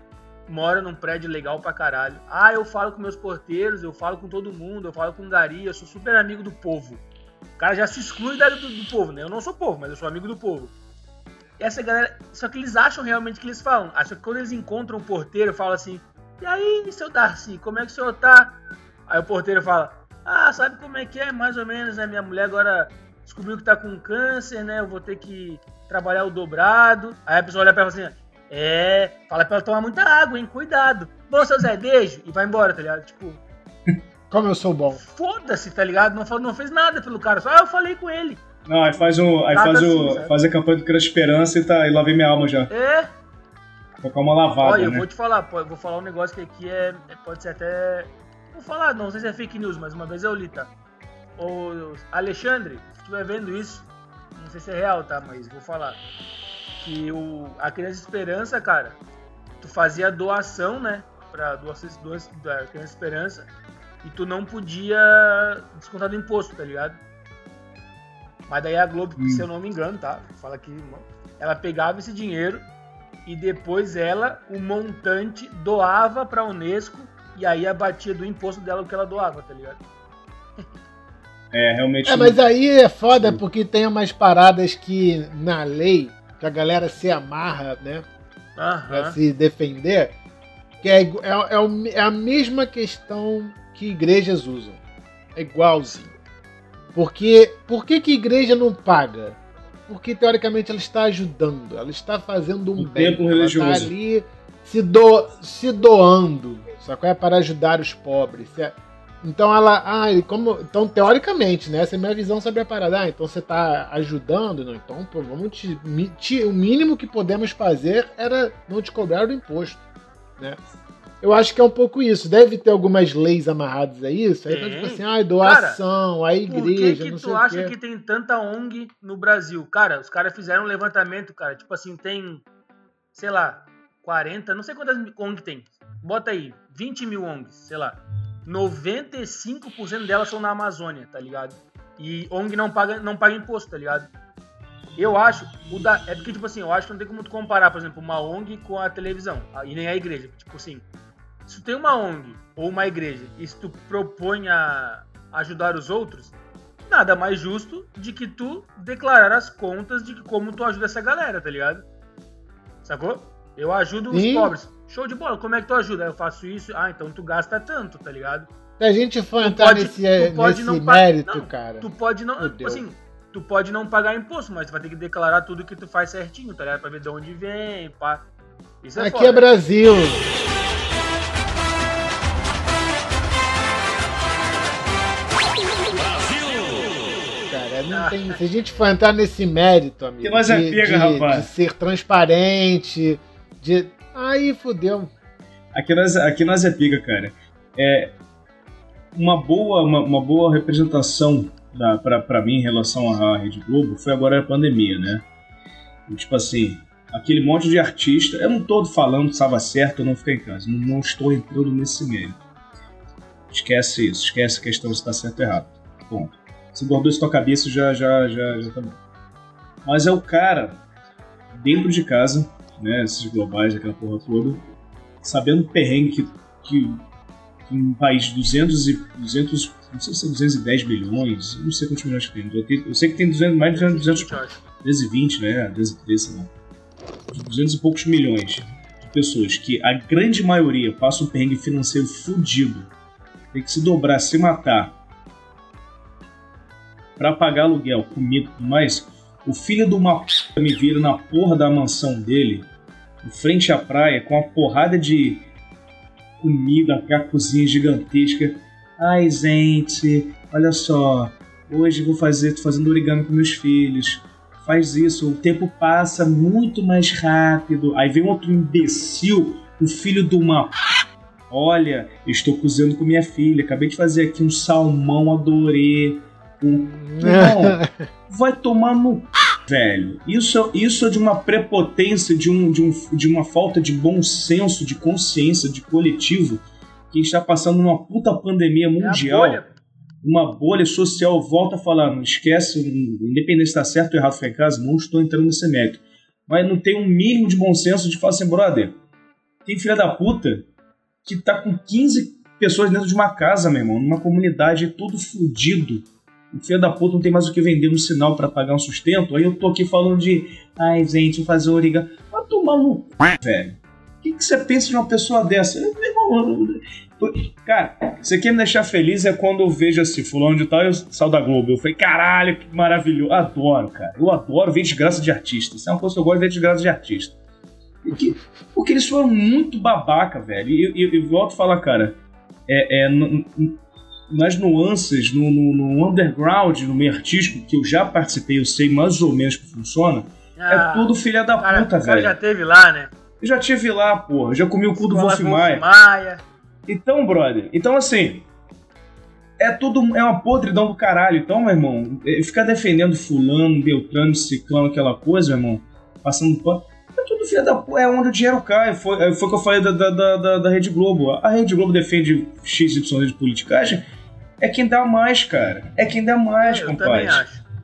mora num prédio legal pra caralho. Ah, eu falo com meus porteiros, eu falo com todo mundo, eu falo com Gari, eu sou super amigo do povo. O cara já se exclui da, do, do povo, né? Eu não sou povo, mas eu sou amigo do povo. Essa galera. Só que eles acham realmente que eles falam. Acham que quando eles encontram um porteiro, falam assim: E aí, seu Darcy, como é que o senhor tá? Aí o porteiro fala: Ah, sabe como é que é? Mais ou menos, né? Minha mulher agora descobriu que tá com câncer, né? Eu vou ter que trabalhar o dobrado. Aí a pessoa olha pra ela assim: é, fala pra ela tomar muita água, hein? Cuidado. Bom, seu Zé, beijo. E vai embora, tá ligado? Tipo. Como eu sou bom. Foda-se, tá ligado? Não, não fez nada pelo cara. Só ah, eu falei com ele. Não, aí faz, um, aí faz, assim, o, faz a campanha do Criança Esperança e, tá, e lá vem minha alma já. É. Colocar uma lavada. Olha, né? eu vou te falar, eu vou falar um negócio que aqui é. é pode ser até. Vou falar, não sei se é fake news, mas uma vez eu li, tá? O Alexandre, se estiver vendo isso, não sei se é real, tá? Mas vou falar que o, a Criança Esperança, cara, tu fazia doação, né? Pra doação da Criança Esperança e tu não podia descontar do imposto, tá ligado? Mas daí a Globo, hum. se eu não me engano, tá? Fala que ela pegava esse dinheiro e depois ela, o montante, doava pra Unesco e aí abatia do imposto dela o que ela doava, tá ligado? É, realmente. É, mas aí é foda porque tem umas paradas que na lei que a galera se amarra, né? Aham. Pra se defender, que é, é, é, é a mesma questão que igrejas usam. É igualzinho. Porque por que, que igreja não paga? Porque teoricamente ela está ajudando, ela está fazendo um o bem. Tempo ela está ali se, do, se doando, só que é para ajudar os pobres. Então ela, ah, como, então teoricamente, né, essa é a minha visão sobre a parada. Ah, então você está ajudando, não? Então, pô, vamos te, te, o mínimo que podemos fazer era não te cobrar o imposto, né? Eu acho que é um pouco isso. Deve ter algumas leis amarradas a isso. Aí tá tipo assim, ah, doação, Cara, a igreja, por que, que tu acha que tem tanta ONG no Brasil? Cara, os caras fizeram um levantamento, cara. Tipo assim, tem, sei lá, 40, não sei quantas ONG tem. Bota aí, 20 mil ONGs, sei lá. 95% delas são na Amazônia, tá ligado? E ONG não paga, não paga imposto, tá ligado? Eu acho, o da, é porque, tipo assim, eu acho que não tem como tu comparar, por exemplo, uma ONG com a televisão, e nem a igreja. Tipo assim, se tu tem uma ONG ou uma igreja e se tu propõe a ajudar os outros, nada mais justo de que tu declarar as contas de como tu ajuda essa galera, tá ligado? Sacou? Eu ajudo os Sim. pobres. Show de bola, como é que tu ajuda? Eu faço isso, ah, então tu gasta tanto, tá ligado? Se a gente for entrar pode, nesse, nesse não mérito, não, cara. Tu pode não. Assim, tu pode não pagar imposto, mas tu vai ter que declarar tudo que tu faz certinho, tá ligado? Pra ver de onde vem, pá. Isso é Aqui foda. é Brasil. Não tem. Se a gente for entrar nesse mérito, amigo. É pega, de, rapaz. De ser transparente, de. Aí fodeu. Aqui nós, aqui nós é pica, cara. É uma boa, uma, uma boa representação pra mim em relação à Rede Globo foi agora a pandemia, né? E, tipo assim, aquele monte de artista. Eu não tô falando que estava certo ou não ficar em casa. Não, não, estou entrando nesse meio. Esquece isso. Esquece a questão se está certo ou errado. Ponto. Se isso tua cabeça, já, já, já, já tá. Mas é o cara dentro de casa, né? Esses globais, aquela porra toda, sabendo o perrengue que, que, que um país de 200 e 200, não sei se é 210 bilhões, não sei quantos milhões que tem. Eu, tenho, eu sei que tem 200, mais de 200, 220, né? 230, sei lá. 200 e poucos milhões de pessoas que a grande maioria passa um perrengue financeiro fudido, tem que se dobrar, se matar para pagar aluguel, comida e tudo mais. O filho de uma p me vira na porra da mansão dele, em frente à praia, com uma porrada de comida, a cozinha gigantesca. Ai, gente, olha só, hoje vou fazer, tô fazendo origami com meus filhos. Faz isso, o tempo passa muito mais rápido. Aí vem outro imbecil, o filho de uma Olha, estou cozinhando com minha filha, acabei de fazer aqui um salmão, adorei. Não, vai tomar no velho. Isso, isso é de uma prepotência, de, um, de, um, de uma falta de bom senso, de consciência, de coletivo, que está passando uma puta pandemia mundial. É uma bolha social, volta a falar, não esquece, independente se está certo ou errado foi em casa, não estou entrando nesse mérito. Mas não tem um mínimo de bom senso de falar assim, brother, tem filha da puta que tá com 15 pessoas dentro de uma casa, meu irmão, numa comunidade tudo fudido o filho da puta não tem mais o que vender no sinal para pagar um sustento, aí eu tô aqui falando de, ai gente, fazer origami. Vai tomar no velho. O que, você pensa de uma pessoa dessa? Cara, você quer me deixar feliz é quando eu vejo assim, fulano de tal e eu saio da Globo. Eu falei, caralho, que maravilhoso. Adoro, cara. Eu adoro ver desgraça de artista. Isso é uma coisa que eu gosto de ver desgraça de artista. Porque, porque eles foram muito babaca, velho. E eu, eu, eu volto a falar, cara, é, é, nas nuances, no, no, no, underground, no meio artístico, que eu já participei, eu sei mais ou menos que funciona, é ah, é tudo filha da cara, puta, velho. já teve lá, né? Eu já tive lá, porra. Já comi o cu do Wolf Maia. Maia. Então, brother, então assim, é tudo, é uma podridão do caralho. Então, meu irmão, é, ficar defendendo fulano, beltrano, ciclano, aquela coisa, meu irmão, passando pano. É tudo filha da puta, é onde o dinheiro cai. Foi, é, foi o que eu falei da, da, da, da Rede Globo. A Rede Globo defende XY de politicagem é quem dá mais, cara. É quem dá mais, eu compadre.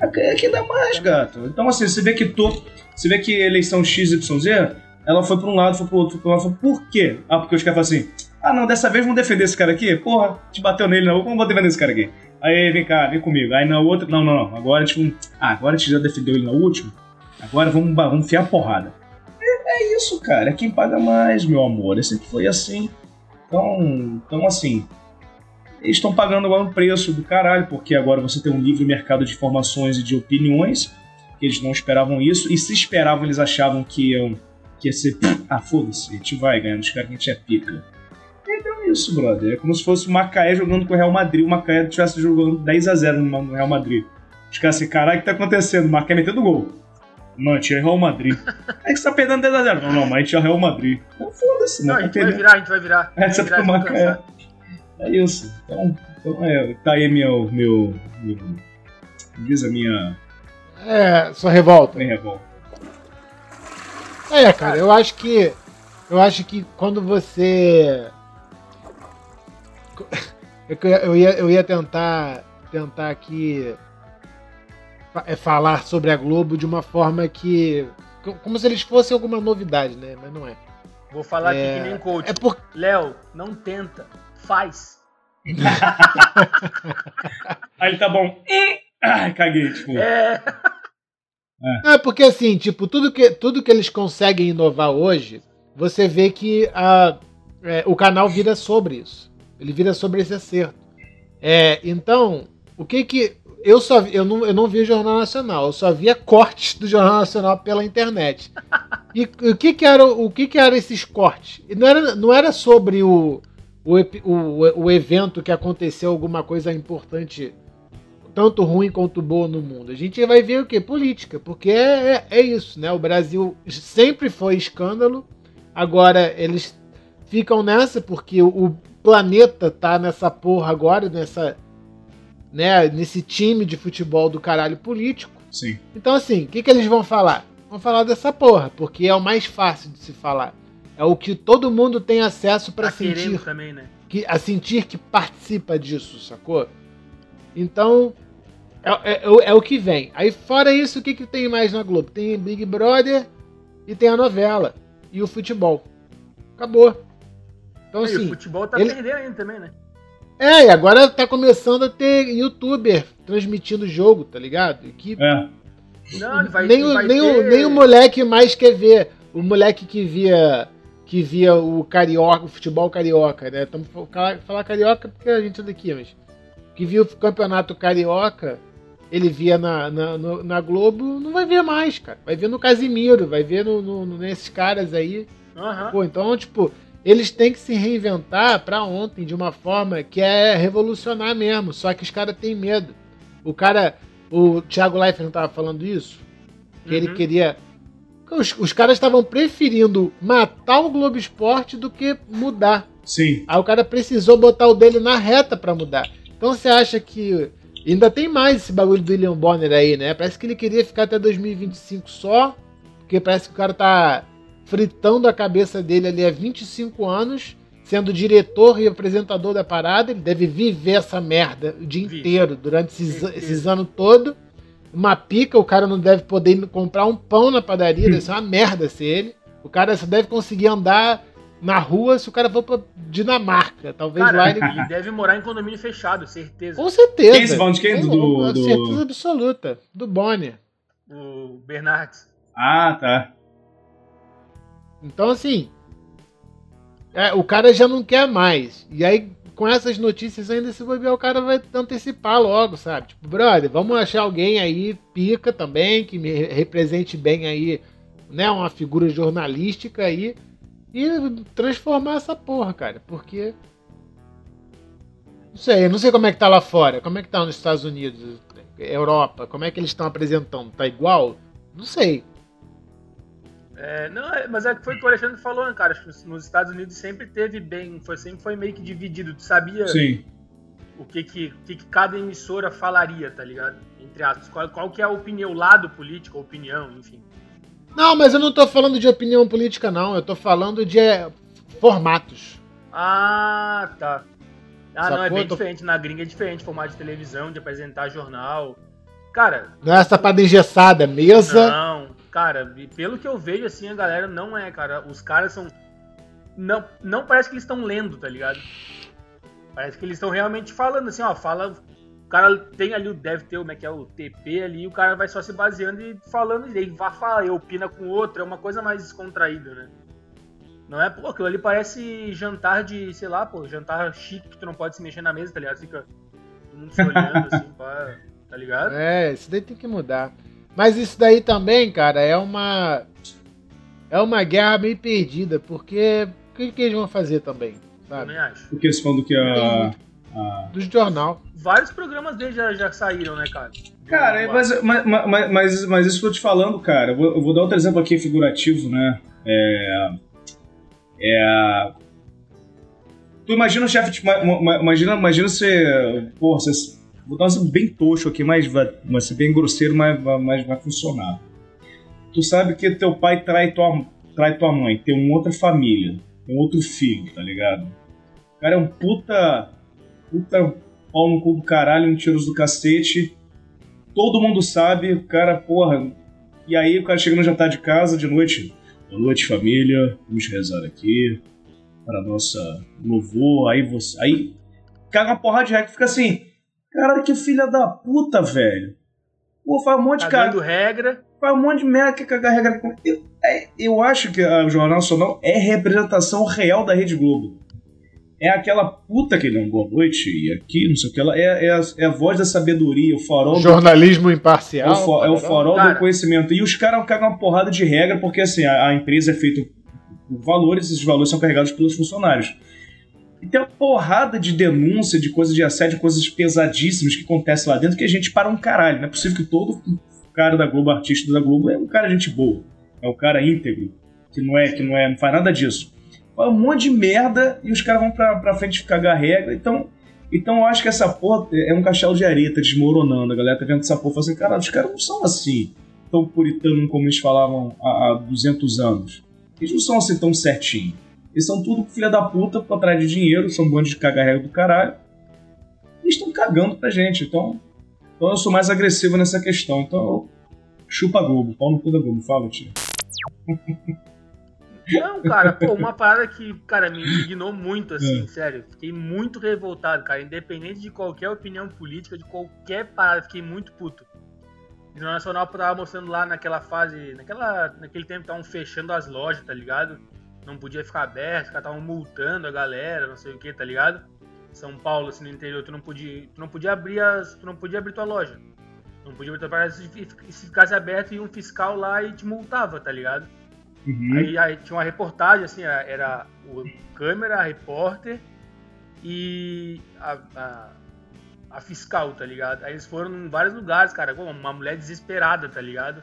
É, é quem dá mais, gato. Então, assim, você vê que tô, você vê que eleição XYZ, ela foi para um lado, foi pro outro, foi pro outro. Por quê? Ah, porque os caras falam assim: ah, não, dessa vez vamos defender esse cara aqui? Porra, te bateu nele, não. Como vou defender esse cara aqui? Aí, vem cá, vem comigo. Aí na outra, não, não, não. Agora gente, ah, agora a gente já defendeu ele na última. Agora vamos, vamos enfiar a porrada. É, é isso, cara. É quem paga mais, meu amor. É sempre foi assim. Então, então assim, eles estão pagando agora um preço do caralho, porque agora você tem um livre mercado de informações e de opiniões, que eles não esperavam isso, e se esperavam, eles achavam que iam que ia ser, ah, foda-se, a gente vai ganhando, os caras que a gente é pica. Então é isso, brother. É como se fosse o Macaé jogando com o Real Madrid, o Macaé estivesse jogando 10 a 0 no Real Madrid. Os caras assim, caralho, o que tá acontecendo? O Macaé metendo gol. Não, a gente é Real Madrid. Aí você tá perdendo 10 a 0 Não, não, mas a gente é Real Madrid. Então foda-se, não. Não, a gente vai virar, a gente vai virar. É, você tá com o Macaé. É isso. Então, então é, tá aí meu, meu, meu. Diz a minha. É, sua revolta. Minha revolta. É, cara, eu acho que. Eu acho que quando você. Eu ia, eu ia tentar, tentar aqui é, falar sobre a Globo de uma forma que. Como se eles fossem alguma novidade, né? Mas não é. Vou falar é... aqui que nem coach. É por... Léo, não tenta faz. Aí tá bom. Ai, caguei, tipo. É. É. é, porque assim, tipo, tudo que, tudo que eles conseguem inovar hoje, você vê que a, é, o canal vira sobre isso. Ele vira sobre esse acerto. É, então, o que que. Eu só eu não, eu não vi o Jornal Nacional, eu só via cortes do Jornal Nacional pela internet. E o que que era, o que que era esses cortes? Não era, não era sobre o, o, o, o evento que aconteceu alguma coisa importante, tanto ruim quanto boa no mundo. A gente vai ver o que? Política, porque é, é, é isso, né? O Brasil sempre foi escândalo, agora eles ficam nessa porque o planeta tá nessa porra agora, nessa. Né, nesse time de futebol do caralho político. Sim. Então, assim, o que, que eles vão falar? Vão falar dessa porra, porque é o mais fácil de se falar. É o que todo mundo tem acesso para tá sentir. Também, né? que, a sentir que participa disso, sacou? Então, É, é, é, o que vem. Aí, fora isso, o que, que tem mais na Globo? Tem Big Brother e tem a novela. E o futebol. Acabou. Então, e assim, o futebol tá ele... perdendo ainda também, né? É, e agora tá começando a ter youtuber transmitindo o jogo, tá ligado? Que é. Não, vai, nem, vai nem, ter... o, nem o moleque mais quer ver. O moleque que via que via o carioca, o futebol carioca, né? Estamos falar carioca porque a gente é daqui, mas que via o campeonato carioca, ele via na, na, no, na, Globo, não vai ver mais, cara. Vai ver no Casimiro, vai ver no, no nesses caras aí. Uhum. Pô, então, tipo, eles têm que se reinventar para ontem de uma forma que é revolucionar mesmo. Só que os caras têm medo. O cara, o Thiago Leifert não tava falando isso? Que uhum. ele queria. Os, os caras estavam preferindo matar o Globo Esporte do que mudar. Sim. Aí o cara precisou botar o dele na reta para mudar. Então você acha que. Ainda tem mais esse bagulho do William Bonner aí, né? Parece que ele queria ficar até 2025 só. Porque parece que o cara tá fritando a cabeça dele ali há 25 anos, sendo diretor e apresentador da parada. Ele deve viver essa merda o dia inteiro, durante esses, esses anos todos. Uma pica, o cara não deve poder comprar um pão na padaria, deve ser uma merda ser ele. O cara só deve conseguir andar na rua se o cara for pra Dinamarca. Talvez cara, lá ele... ele... deve morar em condomínio fechado, certeza. Com certeza. Quem de quem? Do, do, Certeza absoluta. Do Bonner. O Bernardes. Ah, tá. Então, assim, é, o cara já não quer mais. E aí, com essas notícias ainda, se bobear, o cara vai antecipar logo, sabe? Tipo, brother, vamos achar alguém aí, pica também, que me represente bem aí, né? Uma figura jornalística aí. E transformar essa porra, cara. Porque. Não sei, não sei como é que tá lá fora. Como é que tá nos Estados Unidos, Europa? Como é que eles estão apresentando? Tá igual? Não sei. É, não, é, mas é que foi o que o Alexandre falou, né, cara? Nos Estados Unidos sempre teve bem, foi, sempre foi meio que dividido. Tu sabia Sim. o que que, que que, cada emissora falaria, tá ligado? Entre aspas. Qual, qual que é a opinião, o lado político, a opinião, enfim. Não, mas eu não tô falando de opinião política, não. Eu tô falando de é, formatos. Ah, tá. Ah, Sacou? não, é bem tô... diferente. Na gringa é diferente, formato de televisão, de apresentar jornal. Cara. Não é essa parada engessada, mesa. Não, Cara, pelo que eu vejo, assim, a galera não é, cara. Os caras são. Não, não parece que eles estão lendo, tá ligado? Parece que eles estão realmente falando, assim, ó, fala. O cara tem ali, deve ter como é que é o TP ali, o cara vai só se baseando e falando, e aí vai falar, e opina com o outro, é uma coisa mais descontraída, né? Não é, pô, aquilo ali parece jantar de, sei lá, pô, jantar chique que tu não pode se mexer na mesa, tá ligado? Fica todo mundo se olhando, assim, pá, tá ligado? É, isso daí tem que mudar. Mas isso daí também, cara, é uma. É uma guerra meio perdida, porque. O que, que eles vão fazer também? Sabe? Também acho. Porque eles falam que a. a... Do jornal. Vários programas dele já, já saíram, né, cara? Cara, mas, mas, mas, mas, mas isso que eu tô te falando, cara. Eu vou, eu vou dar outro exemplo aqui figurativo, né? É. É. Tu imagina o chefe. Tipo, imagina, imagina você. Porra, você Vou dar um bem toxo aqui, mas vai, ser bem grosseiro, mas, mas vai funcionar. Tu sabe que teu pai trai tua, trai tua mãe, tem uma outra família, tem outro filho, tá ligado? O cara é um puta. puta pau no cu do caralho, um tiros do cacete. Todo mundo sabe, o cara, porra. E aí o cara chega no jantar de casa de noite. Boa noite, família. Vamos rezar aqui para nossa louvor. Aí você. Aí caga uma porra de regra fica assim. Caralho, que filha da puta, velho. Pô, faz um monte de cara. regra. Faz um monte de merda que cagar regra. Eu, é, eu acho que o Jornal Nacional é representação real da Rede Globo. É aquela puta que não boa noite e aqui, não sei o que. Ela é, é, a, é a voz da sabedoria, o farol. Jornalismo do, imparcial. É o, é o farol cara. do conhecimento. E os caras cagam uma porrada de regra porque assim, a, a empresa é feita por valores, esses valores são carregados pelos funcionários. E tem uma porrada de denúncia, de coisas de assédio, coisas pesadíssimas que acontecem lá dentro que a gente para um caralho. Não é possível que todo cara da Globo, artista da Globo, é um cara gente boa. É um cara íntegro. Que não é, que não é, não faz nada disso. Fala um monte de merda e os caras vão pra, pra frente cagar regra. Então, então eu acho que essa porra é um castelo de areia desmoronando. A galera tá vendo essa porra fala assim, cara, os caras não são assim, tão puritano como eles falavam há, há 200 anos. Eles não são assim tão certinho. Eles são tudo filha da puta pra trás de dinheiro, são bandos de cagarrega do caralho. E estão cagando pra gente. Então, Então eu sou mais agressivo nessa questão. Então, chupa Globo, pau no cu da Globo, fala, tio. Não, cara, pô, uma parada que, cara, me indignou muito, assim, é. sério. Fiquei muito revoltado, cara. Independente de qualquer opinião política, de qualquer parada, fiquei muito puto. O Nacional tava mostrando lá naquela fase, naquela, naquele tempo estavam fechando as lojas, tá ligado? Não podia ficar aberto, os caras estavam multando a galera, não sei o que, tá ligado? São Paulo, assim, no interior, tu não podia, tu não podia abrir as, tu não podia abrir tua loja. Não podia abrir tua loja se, se ficasse aberto e um fiscal lá e te multava, tá ligado? Uhum. Aí, aí, tinha uma reportagem, assim, era, era o câmera, a repórter e a, a, a, fiscal, tá ligado? Aí eles foram em vários lugares, cara, uma mulher desesperada, tá ligado?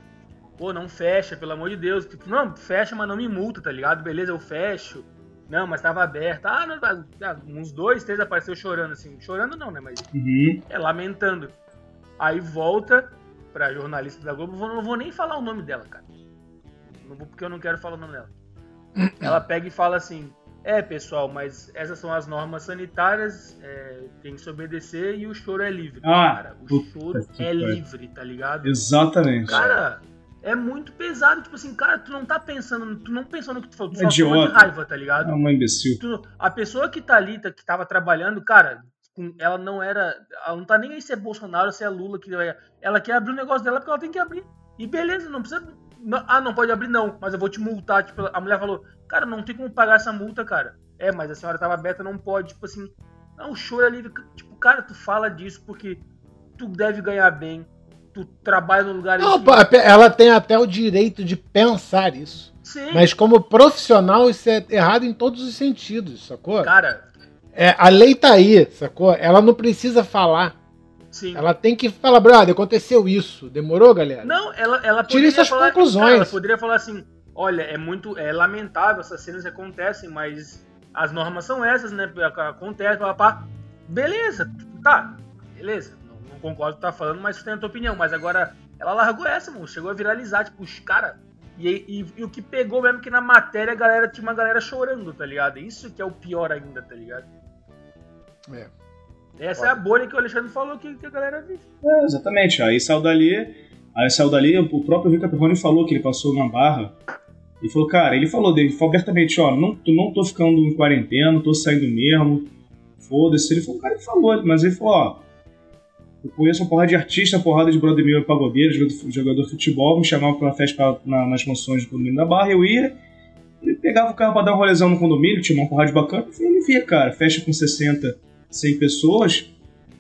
Pô, não fecha, pelo amor de Deus. Tipo, não, fecha, mas não me multa, tá ligado? Beleza, eu fecho. Não, mas tava aberta. Ah, não, ah, uns dois, três apareceu chorando, assim. Chorando não, né? Mas uhum. é lamentando. Aí volta pra jornalista da Globo, não vou nem falar o nome dela, cara. Não vou porque eu não quero falar o nome dela. Ela pega e fala assim: É, pessoal, mas essas são as normas sanitárias, é, tem que se obedecer e o choro é livre. Ah, cara, o choro é livre, tá ligado? Exatamente. Cara, é muito pesado. Tipo assim, cara, tu não tá pensando, tu não pensou no que tu falou, tu é só de raiva, tá ligado? É uma imbecil. Tu, a pessoa que tá ali, tá, que tava trabalhando, cara, ela não era. Ela não tá nem aí se é Bolsonaro, se é Lula, que ela quer abrir o negócio dela porque ela tem que abrir. E beleza, não precisa não, ah, não pode abrir, não, mas eu vou te multar. Tipo, a mulher falou, cara, não tem como pagar essa multa, cara. É, mas a senhora tava aberta, não pode. Tipo assim, não, choro ali. Tipo, cara, tu fala disso porque tu deve ganhar bem. Tu trabalha no lugar. Não, que... ela tem até o direito de pensar isso. Sim. Mas como profissional, isso é errado em todos os sentidos, sacou? Cara. É, a lei tá aí, sacou? Ela não precisa falar. Sim. Ela tem que falar, brother, aconteceu isso. Demorou, galera? Não, ela, ela Tire suas falar, conclusões. Cara, ela poderia falar assim: olha, é muito é lamentável essas cenas acontecem, mas as normas são essas, né? Acontece, papá. Beleza, tá, beleza. Concordo com o que tá falando, mas tem a tua opinião. Mas agora ela largou essa, mano. Chegou a viralizar, tipo, os caras. E, e, e, o que pegou mesmo que na matéria a galera tinha uma galera chorando, tá ligado? Isso que é o pior ainda, tá ligado? É. Essa Pode. é a bolha que o Alexandre falou que, que a galera vive. É, exatamente. Aí saiu dali, aí saiu dali, o próprio Rico Perrone falou que ele passou na barra. E falou, cara, ele falou dele, falou abertamente, ó, não, não tô ficando em quarentena, tô saindo mesmo, foda-se. Ele falou, cara, ele falou, mas ele falou, ó, eu conheço uma porrada de artista, uma porrada de brother meu pagodeiro, jogador, jogador de futebol, me chamavam pra uma festa na, nas mansões do condomínio da Barra, eu ia, ele pegava o carro pra dar um rolezão no condomínio, tinha uma porrada de bacana, e ele via, cara, festa com 60 100 pessoas,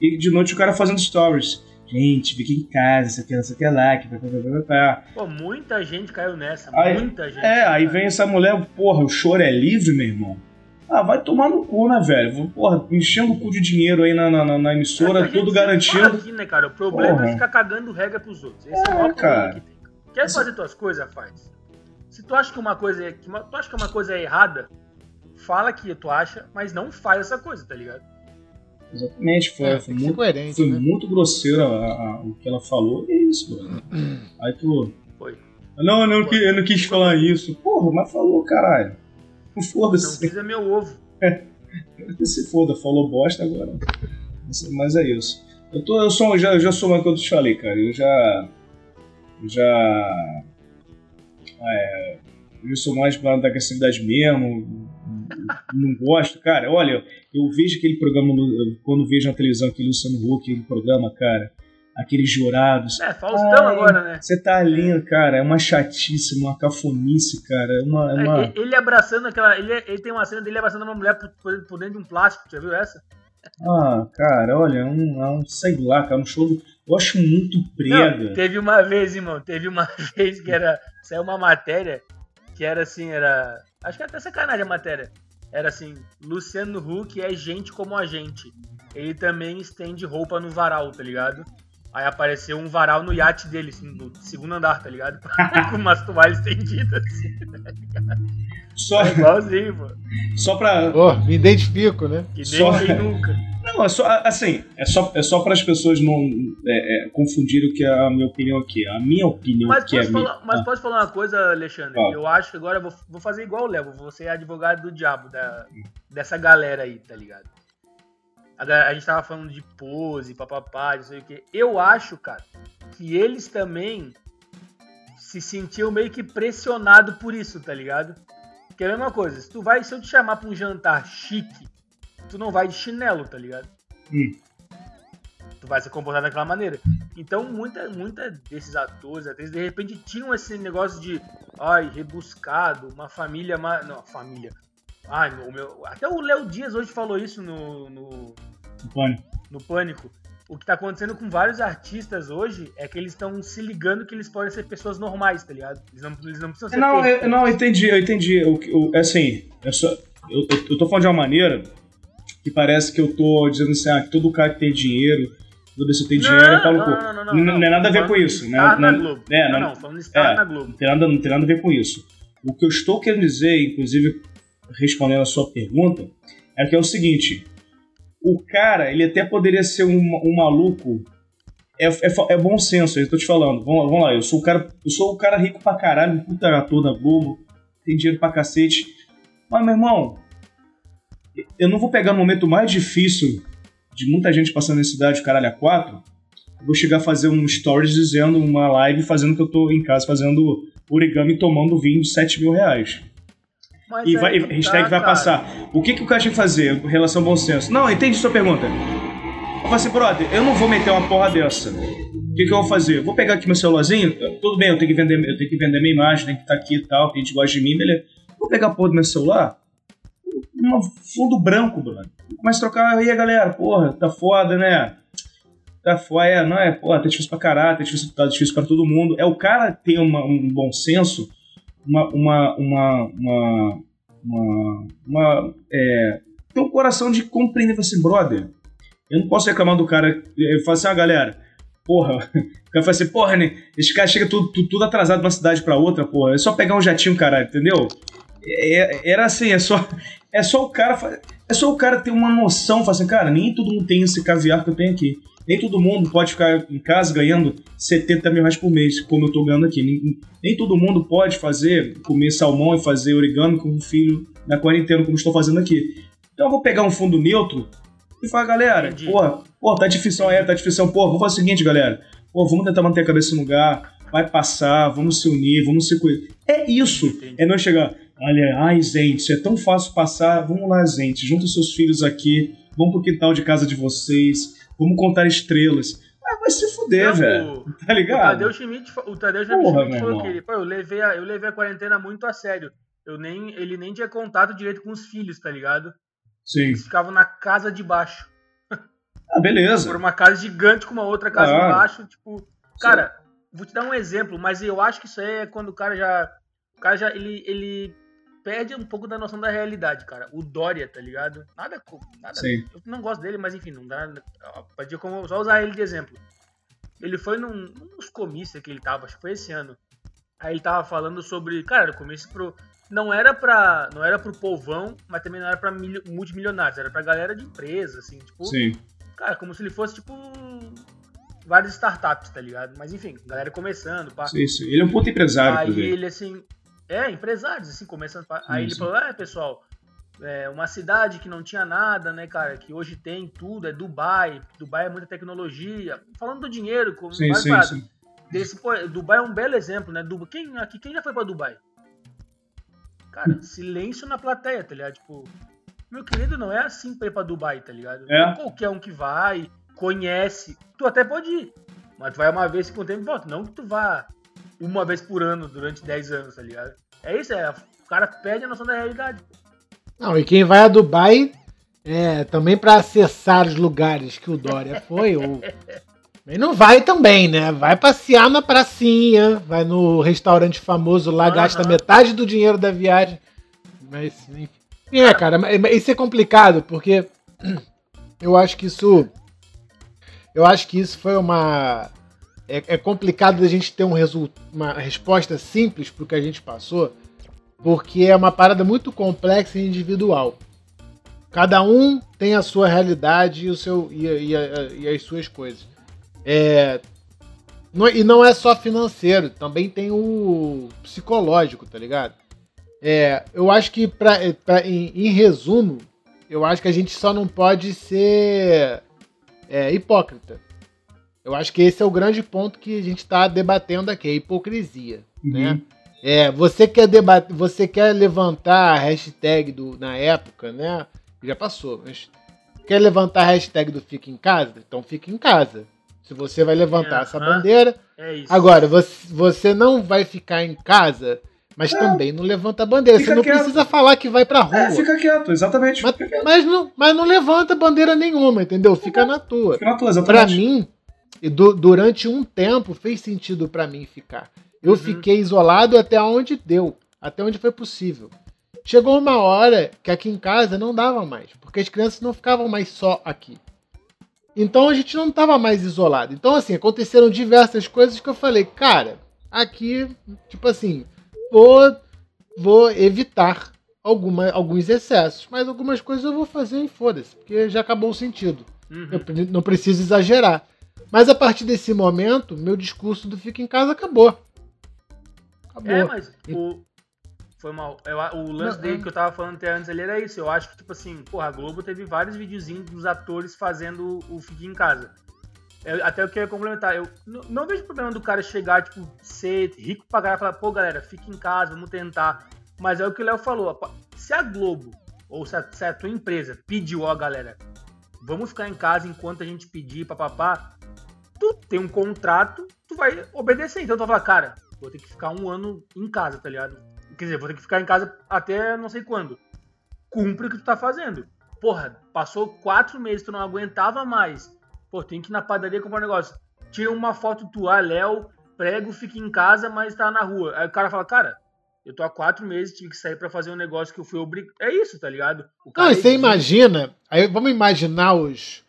e de noite o cara fazendo stories. Gente, fica em casa, isso aqui, isso aqui lá, que Pô, muita gente caiu nessa, aí, muita gente. É, aí vem essa mulher, porra, o choro é livre, meu irmão. Ah, vai tomar no cu, né, velho? Porra, enchendo o cu de dinheiro aí na, na, na emissora, é tudo garantido. Aqui, né, cara? O problema é porra. é ficar cagando regra pros outros. Esse é, é o maior cara. que tem. Quer Esse... fazer tuas coisas, faz. Se tu acha que uma coisa é, que uma, tu acha que uma coisa é errada, fala que tu acha, mas não faz essa coisa, tá ligado? Exatamente, foi, é, foi, muito, coerente, foi né? muito grosseiro a, a, o que ela falou e é isso, mano. Aí tu. Foi. Não, eu não, foi. eu não quis falar isso. Porra, mas falou, caralho. Foda-se. Não fiz meu ovo. É. Se foda, falou bosta agora. Mas é isso. Eu, tô, eu sou, já, já sou mais que eu te falei, cara. Eu já. Já. É, eu sou mais da agressividade mesmo não gosto, cara. Olha, eu vejo aquele programa, quando vejo na televisão aquele Luciano Huck, aquele programa, cara, aqueles jurados. É, Faustão agora, né? Você tá lindo, cara. É uma chatice, uma cafonice, cara. É uma, é, é uma... Ele abraçando aquela. Ele, ele tem uma cena dele abraçando uma mulher por, por dentro de um plástico, já viu essa? Ah, cara, olha, é um, é um sei lá, cara, um show. Eu acho muito prega. Não, teve uma vez, irmão, teve uma vez que era. Saiu uma matéria que era assim, era. Acho que até sacanagem a matéria. Era assim, Luciano Huck é gente como a gente. Ele também estende roupa no varal, tá ligado? Aí apareceu um varal no iate dele, assim, no segundo andar, tá ligado? Com umas toalhas estendidas, assim, tá ligado? Só... É igualzinho, pô. Só pra. Pô, me identifico, né? Que nem só... nunca. Não, é só, assim, é só, é só para as pessoas não é, é, confundirem o que é a minha opinião aqui. A minha opinião mas que é falar, minha... Mas ah. pode falar uma coisa, Alexandre? Ah. Eu acho que agora eu vou, vou fazer igual o Léo, vou ser advogado do diabo da, dessa galera aí, tá ligado? A, gente tava falando de pose, papapá, não sei o que. Eu acho, cara, que eles também se sentiam meio que pressionado por isso, tá ligado? Que é a mesma coisa, se tu vai, se eu te chamar pra um jantar chique, tu não vai de chinelo, tá ligado? Hum. Tu vai se comportar daquela maneira. Então, muita, muita desses atores, atrizes, de repente tinham esse negócio de, ai, rebuscado, uma família, ma... não, família. Ai, o meu, até o Léo Dias hoje falou isso no, no, No pânico. no Pânico. O que tá acontecendo com vários artistas hoje é que eles estão se ligando que eles podem ser pessoas normais, tá ligado? Eles não, eles não precisam ser Não, eu, não, eu entendi, eu entendi. O, que- o, é assim, eu, só, eu, eu, eu tô falando de uma maneira que parece que eu tô dizendo assim, ah, todo cara que tem dinheiro, todo esse tem dinheiro é Paulo não, não, não, não, Não, não. não é nada a ver com isso. Né? estar na Não- Globo. é, não, não- não, falando estar é. na Globo. Não não tem nada a ver com isso. O que eu estou querendo dizer, inclusive respondendo a sua pergunta, é que é o seguinte: o cara, ele até poderia ser um, um maluco. É, é, é bom senso, eu tô te falando. Vamos, lá, vamos lá, eu sou o cara, eu sou o cara rico pra caralho, puta ator da Globo, tem dinheiro pra cacete. Mas, meu irmão, eu não vou pegar no momento mais difícil de muita gente passando necessidade, caralho, a quatro, vou chegar a fazer um stories dizendo uma live fazendo que eu tô em casa fazendo origami tomando vinho de 7 mil reais. Mas E vai, hashtag tá, vai cara. passar. O que, que o cara tinha que fazer em relação ao bom senso? Não, entendi sua pergunta. Eu falei assim, brother, eu não vou meter uma porra dessa. O que, que eu vou fazer? Vou pegar aqui meu celularzinho, tudo bem, eu tenho que vender, eu tenho que vender minha imagem, tem que estar aqui e tal, que a gente gosta de mim, beleza. Vou pegar a porra do meu celular, um fundo branco, brother. Começa a trocar, e aí galera, porra, tá foda, né? Tá foda, é, não é, porra, tá difícil pra caralho, tá difícil, tá difícil pra todo mundo. É o cara ter uma- um bom senso, uma, uma, uma, uma, uma, uma é, ter um coração de compreender, assim, brother, eu não posso reclamar do cara, eu falo assim, ah, galera, porra, o cara fala assim, porra, né, esse cara chega tudo, tudo, tudo atrasado de uma cidade pra outra, porra, é só pegar um jatinho, caralho, entendeu? É- era assim, é só, é só o cara, é só o cara ter uma noção, falar assim, cara, nem todo mundo tem esse caviar que eu tenho aqui. Nem todo mundo pode ficar em casa ganhando 70 mil reais por mês, como eu tô ganhando aqui. Nem, nem todo mundo pode fazer, comer salmão e fazer origami com um filho na quarentena, como estou fazendo aqui. Então eu vou pegar um fundo neutro e falar, galera, Entendi. porra, porra, tá difícil, é, tá difícil. Pô, vamos fazer o seguinte, galera. Pô, vamos tentar manter a cabeça no lugar, vai passar, vamos se unir, vamos se cuidar. É isso. Entendi. É não chegar, olha, ai, gente, é tão fácil passar. Vamos lá, gente, junta seus filhos aqui, vamos pro quintal de casa de vocês, vamos contar estrelas. Ah, vai se fuder, velho. o- Tá O ligado? Tadeu Schmidt, o Tadeu Schmidt Porra, Schmidt falou que ele, pô, eu levei, a, eu levei a quarentena muito a sério. Eu nem, ele nem tinha contato direito com os filhos, tá ligado? Sim. Eles ficavam na casa de baixo. Ah, beleza. Por uma casa gigante com uma outra casa Ah. embaixo, tipo. Cara, vou te dar um exemplo, mas eu acho que isso aí é quando o cara já. O cara já. Ele, ele perde um pouco da noção da realidade, cara. O Dória, tá ligado? Nada. nada Sim. eu não gosto dele, mas enfim, não dá. Podia só usar ele de exemplo. Ele foi num, dos comícios que ele tava, acho que foi esse ano. Aí ele tava falando sobre, cara, o comício pro não era para não era pro povão, mas também não era para multimilionários, era pra galera de empresa, assim, tipo, Sim. cara, como se ele fosse tipo várias startups, tá ligado? Mas enfim, galera começando, pá. Sim. Ele é um puto empresário, Aí ele assim, é, empresários assim começando, aí ele falou: "É, pessoal, é uma cidade que não tinha nada, né, cara, que hoje tem tudo, é Dubai. Dubai é muita tecnologia. Falando do dinheiro, como Sim, sim, sim. Desse, pô, Dubai é um belo exemplo, né? Dubai, quem aqui quem já foi pra Dubai? Cara, silêncio na plateia, tá ligado? Tipo, meu querido, não é assim pra ir pra Dubai, tá ligado? É. Não Qualquer um que vai, conhece, tu até pode ir, mas tu vai uma vez com o tempo e volta. Não que tu vá uma vez por ano durante 10 anos, tá ligado? É isso, é, o cara perde a noção da realidade. Não, e quem vai a Dubai é também para acessar os lugares que o Dória foi, ou. Ele não vai também, né? Vai passear na pracinha, vai no restaurante famoso lá, Aham. gasta metade do dinheiro da viagem. Mas, enfim. É, cara, isso é complicado, porque eu acho que isso. Eu acho que isso foi uma. É, é complicado da gente ter um uma resposta simples pro que a gente passou, porque é uma parada muito complexa e individual. Cada um tem a sua realidade e, o seu, e, e- e as suas coisas. É, não- e não é só financeiro, também tem o psicológico, tá ligado? É, eu acho que, pra, pra- em, em resumo, eu acho que a gente só não pode ser é, hipócrita. Eu acho que esse é o grande ponto que a gente está debatendo aqui, a hipocrisia. Uhum. Né? É, você quer debater, você quer levantar a hashtag do, na época, né? Já passou, mas quer levantar a hashtag do Fica em Casa? Então fica em casa. Se você vai levantar é, essa bandeira. É agora, você, você não vai ficar em casa, mas é. também não levanta a bandeira. Fica você não quieto. precisa falar que vai pra rua. É, fica quieto, exatamente. Mas, quieto. mas, não, mas não levanta bandeira nenhuma, entendeu? Fica na tua. Fica na tua, exatamente. Pra mim, durante um tempo, fez sentido para mim ficar. Eu uhum. fiquei isolado até onde deu, até onde foi possível. Chegou uma hora que aqui em casa não dava mais, porque as crianças não ficavam mais só aqui. Então a gente não estava mais isolado. Então, assim, aconteceram diversas coisas que eu falei, cara, aqui, tipo assim, vou, vou evitar alguma, alguns excessos, mas algumas coisas eu vou fazer e foda-se, porque já acabou o sentido. Uhum. Eu não preciso exagerar. Mas a partir desse momento, meu discurso do Fica em Casa acabou. Acabou. É, mas o. Foi mal. Eu, o lance dele é. que eu tava falando até antes ali era isso. Eu acho que, tipo assim, porra, a Globo teve vários videozinhos dos atores fazendo o Fique em Casa. Eu, até eu queria complementar. Eu não, não, vejo problema do cara chegar, tipo, ser rico pra galera e falar, pô, galera, fique em casa, vamos tentar. Mas é o que o Léo falou. Se a Globo, ou se a, se a tua empresa pediu, ó, galera, vamos ficar em casa enquanto a gente pedir, papapá, tu tem um contrato, tu vai obedecer. Então tu vai falar, cara, vou ter que ficar um ano em casa, tá ligado? Quer dizer, vou ter que ficar em casa até não sei quando. Cumpre o que tu tá fazendo. Porra, passou quatro meses, tu não aguentava mais. Pô, tem que ir na padaria comprar um negócio. Tira uma foto tua, Léo, prego, fica em casa, mas tá na rua. Aí o cara fala, cara, eu tô há quatro meses, tive que sair para fazer um negócio que eu fui obrigado. É isso, tá ligado? Não, e você imagina, aí vamos imaginar os,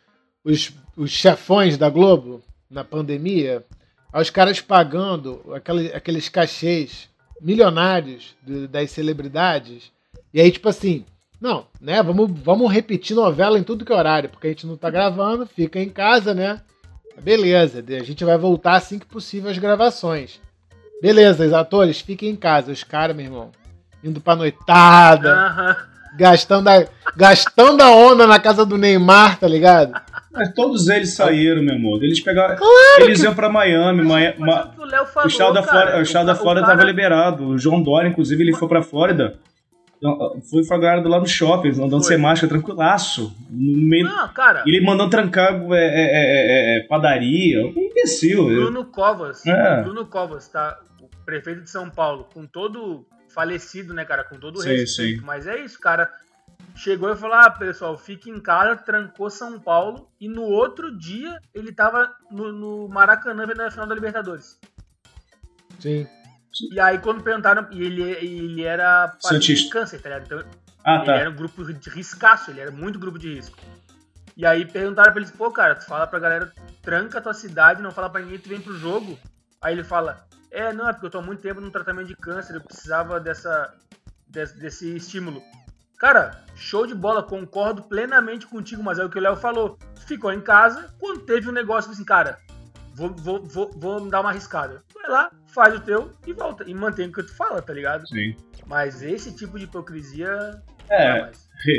os, os chefões da Globo na pandemia, aos caras pagando aqueles, aqueles cachês milionários de, das celebridades. E aí, tipo assim, não, né? Vamos, vamos repetir novela em tudo que é horário, porque a gente não tá gravando, fica em casa, né? Beleza, a gente vai voltar assim que possível as gravações. Beleza, os atores, fiquem em casa, os caras, meu irmão, indo pra noitada, uhum. gastando, a, gastando a onda na casa do Neymar, tá ligado? Mas todos eles saíram, meu amor. Eles pegaram. Claro eles que... iam pra Miami. Miami ma... o, Léo falou, o estado da Flórida, o estado da Flórida cara... tava liberado. O João Dória, inclusive, ele foi pra Flórida. Foi flagrado lá no shopping, andando sem máscara, tranquilaço. No meio... Não, cara. Ele mandando trancar é, é, é, é, é padaria. Um imbecil. Bruno Covas. É. Bruno Covas, tá? O prefeito de São Paulo, com todo falecido, né, cara? Com todo o respeito. Sim. Mas é isso, cara chegou e falou: Ah, pessoal, fique em casa, trancou São Paulo. E no outro dia ele tava no, no Maracanã vendo a final da Libertadores. Sim. E aí quando perguntaram, e ele, ele era de câncer, tá ligado? Então, ah, tá. ele era um grupo de riscaço, ele era muito grupo de risco. E aí perguntaram pra ele, pô, cara, tu fala pra galera, tranca a tua cidade, não fala pra ninguém, tu vem pro jogo. Aí ele fala, é, não, é porque eu tô há muito tempo no tratamento de câncer, eu precisava dessa, desse, desse estímulo. Cara, show de bola, concordo plenamente contigo, mas é o que o Léo falou. Ficou em casa, quando teve um negócio assim, cara, vou, vou, vou, vou me dar uma arriscada. Vai lá, faz o teu e volta. E mantém o que tu fala, tá ligado? Sim. Mas esse tipo de hipocrisia. É,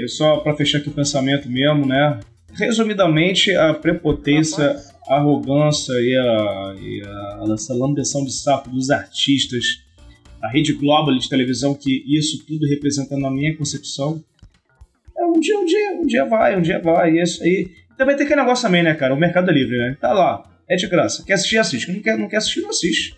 só para fechar aqui o pensamento mesmo, né? Resumidamente, a prepotência, a arrogância e a, e a essa lambeção de sapo dos artistas a rede global de televisão que isso tudo representa na minha concepção. É, um dia, um dia, um dia vai, um dia vai, e é isso aí. Também tem aquele negócio também, né, cara? O Mercado Livre, né? Tá lá, é de graça. Quer assistir, assiste. Não quer, não quer assistir, não assiste.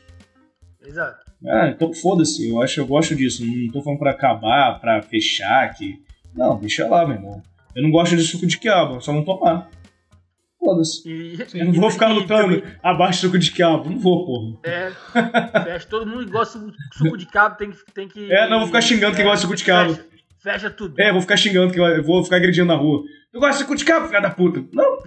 Exato. Ah, então foda-se, eu acho eu gosto disso. Não tô falando pra acabar, pra fechar aqui. Não, deixa lá, meu irmão. Eu não gosto de suco de quiabo, só não tomar. Foda-se. Eu não vou ficar lutando também... abaixo do suco de quiabo. Não vou, porra. É. Fecha. Todo mundo que gosta de suco de quiabo tem que. Tem que é, não, vou ficar xingando é, quem gosta de suco de quiabo. Fecha, fecha tudo. É, vou ficar xingando, que eu vou ficar agredindo na rua. Eu gosto de suco de quiabo, filha da puta. Não.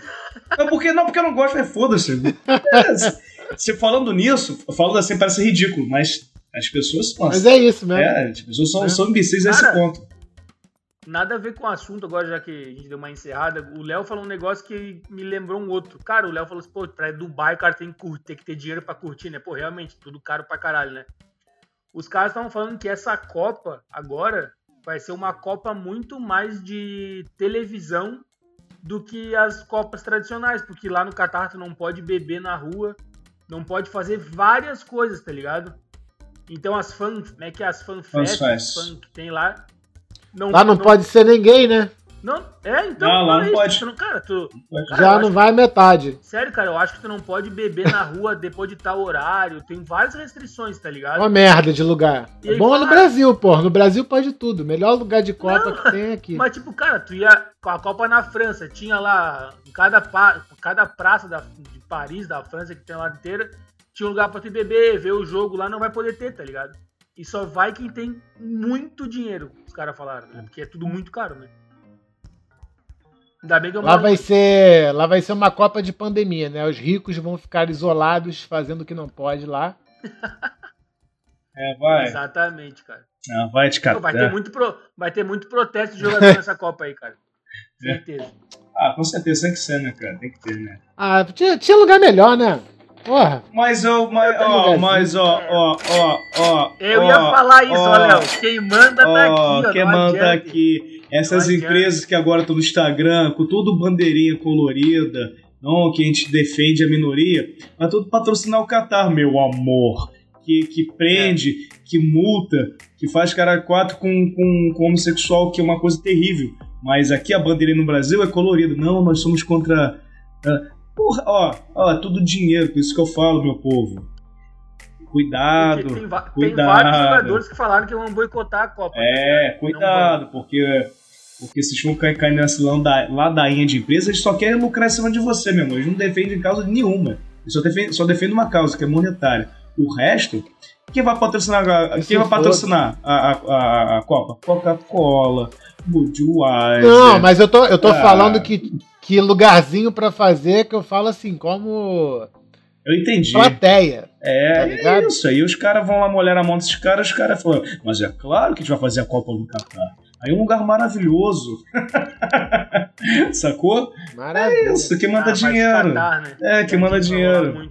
Não, porque, não, porque eu não gosto, é foda-se. É, se falando nisso, falando assim parece ridículo, mas as pessoas. Nossa, mas é isso mesmo. É, as pessoas são, é. são imbecis a esse ponto. Nada a ver com o assunto agora, já que a gente deu uma encerrada. O Léo falou um negócio que me lembrou um outro. Cara, o Léo falou assim, pô, pra Dubai o cara tem que, tem que ter dinheiro pra curtir, né? Pô, realmente, tudo caro pra caralho, né? Os caras estavam falando que essa Copa agora vai ser uma Copa muito mais de televisão do que as Copas tradicionais, porque lá no Catar tu não pode beber na rua, não pode fazer várias coisas, tá ligado? Então as fan, como é que é as fanfests, fan que tem lá, não, lá não, não, pode ser ninguém, né? Não, é, então. Não, lá não pode. Tu não, cara, tu, cara, Já não vai metade. Sério, cara, eu acho que tu não pode beber na rua depois de tal horário. Tem várias restrições, tá ligado? Uma merda de lugar. E é bom fala... no Brasil, pô. No Brasil pode tudo. Melhor lugar de Copa não, que tem aqui. Mas, tipo, cara, tu ia com a Copa na França, tinha lá, em cada, cada praça da, de Paris, da França, que tem lá inteira, tinha um lugar pra tu beber, ver o jogo lá, não vai poder ter, tá ligado? E só vai quem tem muito dinheiro, os caras falaram, né? Porque é tudo muito caro, né? Ainda bem que eu lá vai ser Lá vai ser uma Copa de pandemia, né? Os ricos vão ficar isolados fazendo o que não pode lá. é, vai. Exatamente, cara. Não, vai te catar. Vai ter muito, pro... vai ter muito protesto de jogador nessa Copa aí, cara. Certeza. Ah, com certeza tem que ser, né, cara? Tem que ter, né? Ah, tinha, tinha lugar melhor, né? Porra. Mas, oh, mas, ó, mas, ó, ó, ó, ó. Eu ia falar isso, ó, Léo. Quem manda tá aqui, ó. Quem manda tá aqui. Essas empresas que agora estão no Instagram, com tudo bandeirinha colorida, não, que a gente defende a minoria, mas tudo patrocinar o Qatar, meu amor. Que, que prende, é. que multa, que faz cara quatro com, com, com homossexual, que é uma coisa terrível. Mas aqui a bandeirinha no Brasil é colorida. Não, nós somos contra. Uh, porra, ó, ó, é tudo dinheiro, por isso que eu falo, meu povo. Cuidado. Tem, tem, cuidado. tem vários jogadores que falaram que vão boicotar a Copa. É, né? cuidado, porque porque se vão cair, cair nessa ladainha de empresa, eles só querem lucrar em cima de você, meu irmão. Eles não defendem causa nenhuma. Eles só defendem, só defendem uma causa, que é monetária. O resto, quem vai patrocinar, a, quem vai patrocinar a, a, a, Copa? Coca-Cola, Budweiser. Não, mas eu tô, eu tô ah. falando que, que lugarzinho para fazer, que eu falo assim, como. Eu entendi. Plateia. É, tá é isso. Aí os caras vão lá molhar a mão desses caras, os caras falam, mas é claro que a gente vai fazer a Copa no Catar. Aí um lugar maravilhoso. Sacou? Maravilha. É isso, que manda ah, dinheiro. né? É, que manda dinheiro.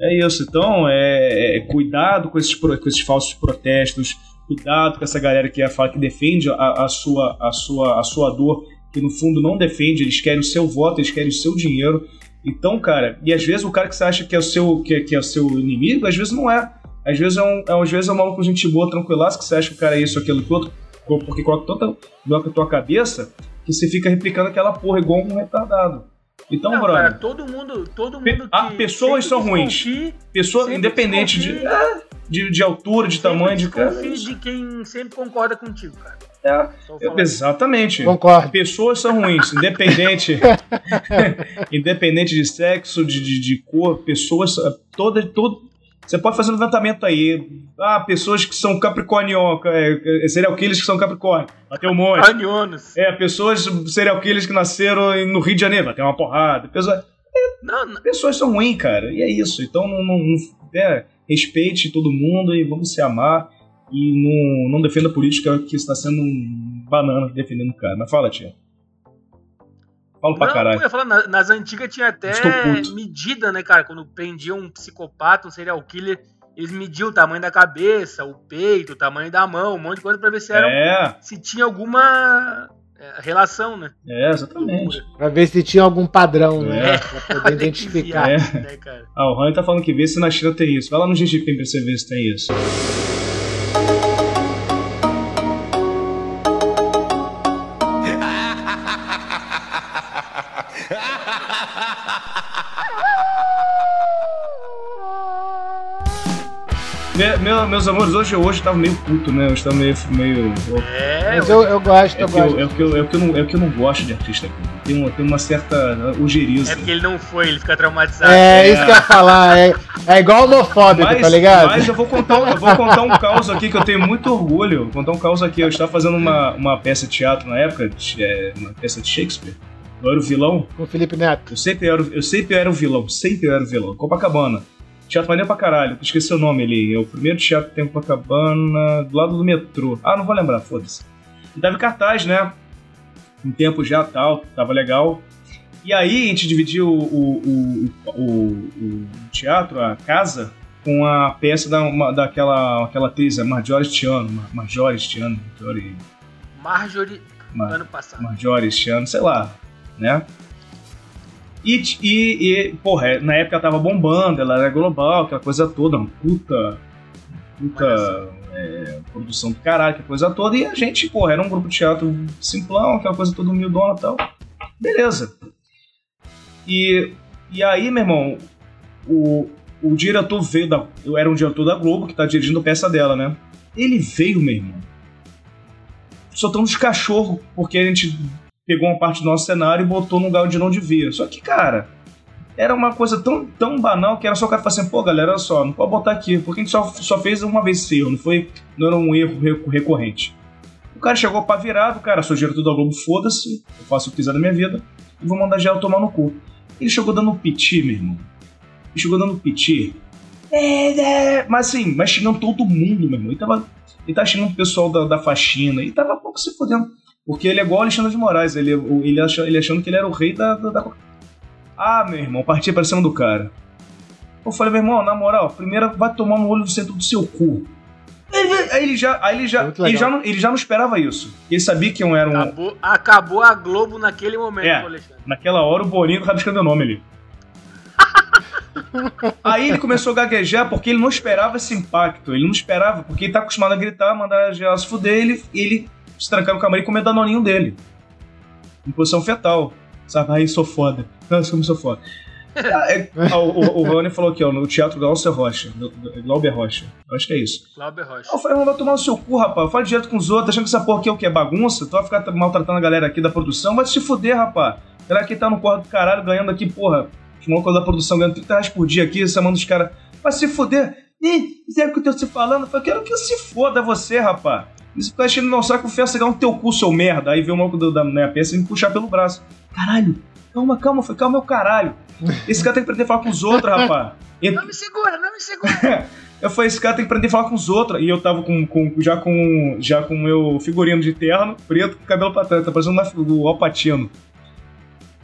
É isso. Então, é, é, cuidado com esses, com esses falsos protestos. Cuidado com essa galera que fala que defende a, a, sua, a, sua, a sua dor, que no fundo não defende, eles querem o seu voto, eles querem o seu dinheiro. Então, cara, e às vezes o cara que você acha que é o seu, que, que é o seu inimigo, às vezes não é. Às vezes é um, às vezes é um maluco gente boa, tranquilaço, que você acha que o cara é isso, aquilo, que outro porque coloca tanta bloco na tua cabeça que você fica replicando aquela porra igual um retardado. Então, não, brother. Cara, todo mundo, todo mundo ah, pessoas são ruins. Pessoa independente de, é, de, de, altura, de tamanho, de cara. de quem sempre concorda contigo, cara. É, exatamente. Concordo. Pessoas são ruins, independente, independente de sexo, de, de, de cor, pessoas, toda, todo, você pode fazer um levantamento aí. Ah, pessoas que são capricórnio, é, é, serial killers que são capricórnio. Vai ter um monte. Capricornianos. É, pessoas serial killers que nasceram no Rio de Janeiro. Vai ter uma porrada. Pessoas, é, não, não. pessoas são ruins, cara. E é isso. Então, não, não, não é, respeite todo mundo e vamos se amar. E não, não defenda a política que está sendo um banana defendendo o cara. Mas fala, tia. Falo pra não, caralho. Eu ia falar, nas antigas tinha até medida, né, cara? Quando prendiam um psicopata, um serial killer, eles mediam o tamanho da cabeça, o peito, o tamanho da mão, um monte de coisa pra ver se era. É. Se tinha alguma é, relação, né? É, exatamente. Pra ver se tinha algum padrão, né? É. Pra poder identificar. É. Né, ah, o Rony tá falando que vê se na China tem isso. Vai lá no GGP pra você ver se tem isso. Meus amores, hoje, hoje tava meio puto, né? Hoje tava meio. meio é, mas eu, eu gosto, é eu gosto. é, que eu, é, que eu não, é que eu não gosto de artista Tem uma, tem uma certa ojeriza. É porque ele não foi, ele fica traumatizado. É, é. isso que eu ia falar. É, é igual homofóbico, mas, tá ligado? Mas eu vou contar, eu vou contar um caos aqui que eu tenho muito orgulho. Vou contar um caos aqui. Eu estava fazendo uma, uma peça de teatro na época, é, uma peça de Shakespeare. Eu era o vilão. Com o Felipe Neto. Eu sempre era, eu sempre era o vilão, sempre era o vilão. Copacabana. Teatro maneiro pra caralho. Esqueci o nome ali. É o primeiro teatro que tem Copacabana, do lado do metrô. Ah, não vou lembrar, foda-se. E tava em cartaz, né? Um tempo já tal, tava legal. E aí a gente dividiu o, o, o, o teatro, a casa, com a peça da, uma, daquela aquela atriz, a Marjorie Stiano. Marjorie Stiano. Marjorie... Marjorie Ma- ano passado. Marjorie este ano, sei lá, né? E, e, e, porra, é, na época ela tava bombando, ela era global, aquela coisa toda, uma puta. Puta é, produção do caralho, aquela coisa toda. E a gente, porra, era um grupo de teatro simplão, aquela coisa toda humildona e tal. Beleza. E, e aí, meu irmão, o, o diretor veio da. Eu era um diretor da Globo que tá dirigindo a peça dela, né? Ele veio, meu irmão. Soltando os cachorros, porque a gente pegou uma parte do nosso cenário e botou num lugar onde não devia. Só que, cara, era uma coisa tão, tão banal que era só o cara falar assim, pô, galera, olha só, não pode botar aqui, porque a gente só, só fez uma vez esse erro, não foi. Não era um erro recorrente. O cara chegou pra virado, cara, sou diretor da Globo, foda-se, eu faço o que quiser da minha vida, e vou mandar geral tomar no cu. Ele chegou dando piti, meu irmão. Ele chegou dando piti. É, é, mas assim, mas xingando todo mundo, meu irmão. Ele tava, ele tava xingando o pessoal da, da faxina, ele tava pouco se fodendo. Porque ele é igual o Alexandre de Moraes, ele, ele, achando, ele achando que ele era o rei da, da, da- Ah, meu irmão, partia pra cima do cara. Eu falei, meu irmão, na moral, primeiro vai tomar no olho do centro do seu cu. Aí ele já, aí ele já, ele já, não, ele já não esperava isso. Ele sabia que eu era um. Acabou, acabou a Globo naquele momento, É. Alexandre. Naquela hora o Boninho tava escrevendo meu nome ali. Aí ele começou a gaguejar porque ele não esperava esse impacto. Ele não esperava, porque ele tá acostumado a gritar, mandar geral se fuder, ele, ele se trancar no camarim e comer danoninho dele. Em posição fetal. Sabe? Aí sou foda. Nossa, como sou foda. Ah, é- ah, o, o, Rony falou aqui, ó, no Teatro Glauber Rocha. Glauber Rocha. Eu acho que é isso. Glauber Rocha. Eu falei, não vai tomar no seu cu, rapaz. Fala direto com os outros, achando que essa porra aqui é o que? É bagunça? Tu vai ficar maltratando a galera aqui da produção? Vai se fuder, rapaz. Galera que tá no corpo do caralho ganhando aqui, porra. Os malucos da produção ganhando 30 reais por dia aqui, chamando os caras. Vai se fuder. Ih, sabe o que eu tô se falando? Eu quero que se foda você, rapaz. Isso fica achando no saco, fé cegar no teu cu, seu merda. Aí veio o maluco da minha peça e me puxar pelo braço. Caralho, calma, calma, falei, calma, meu caralho. Esse cara tem que aprender a falar com os outros, rapaz. Não me segura, não me segura. eu falei, esse cara tem que aprender a falar com os outros. E eu tava com, com- já com já com o meu figurino de terno, preto, com cabelo pra trás. Tá parecendo uma, o Alpatino.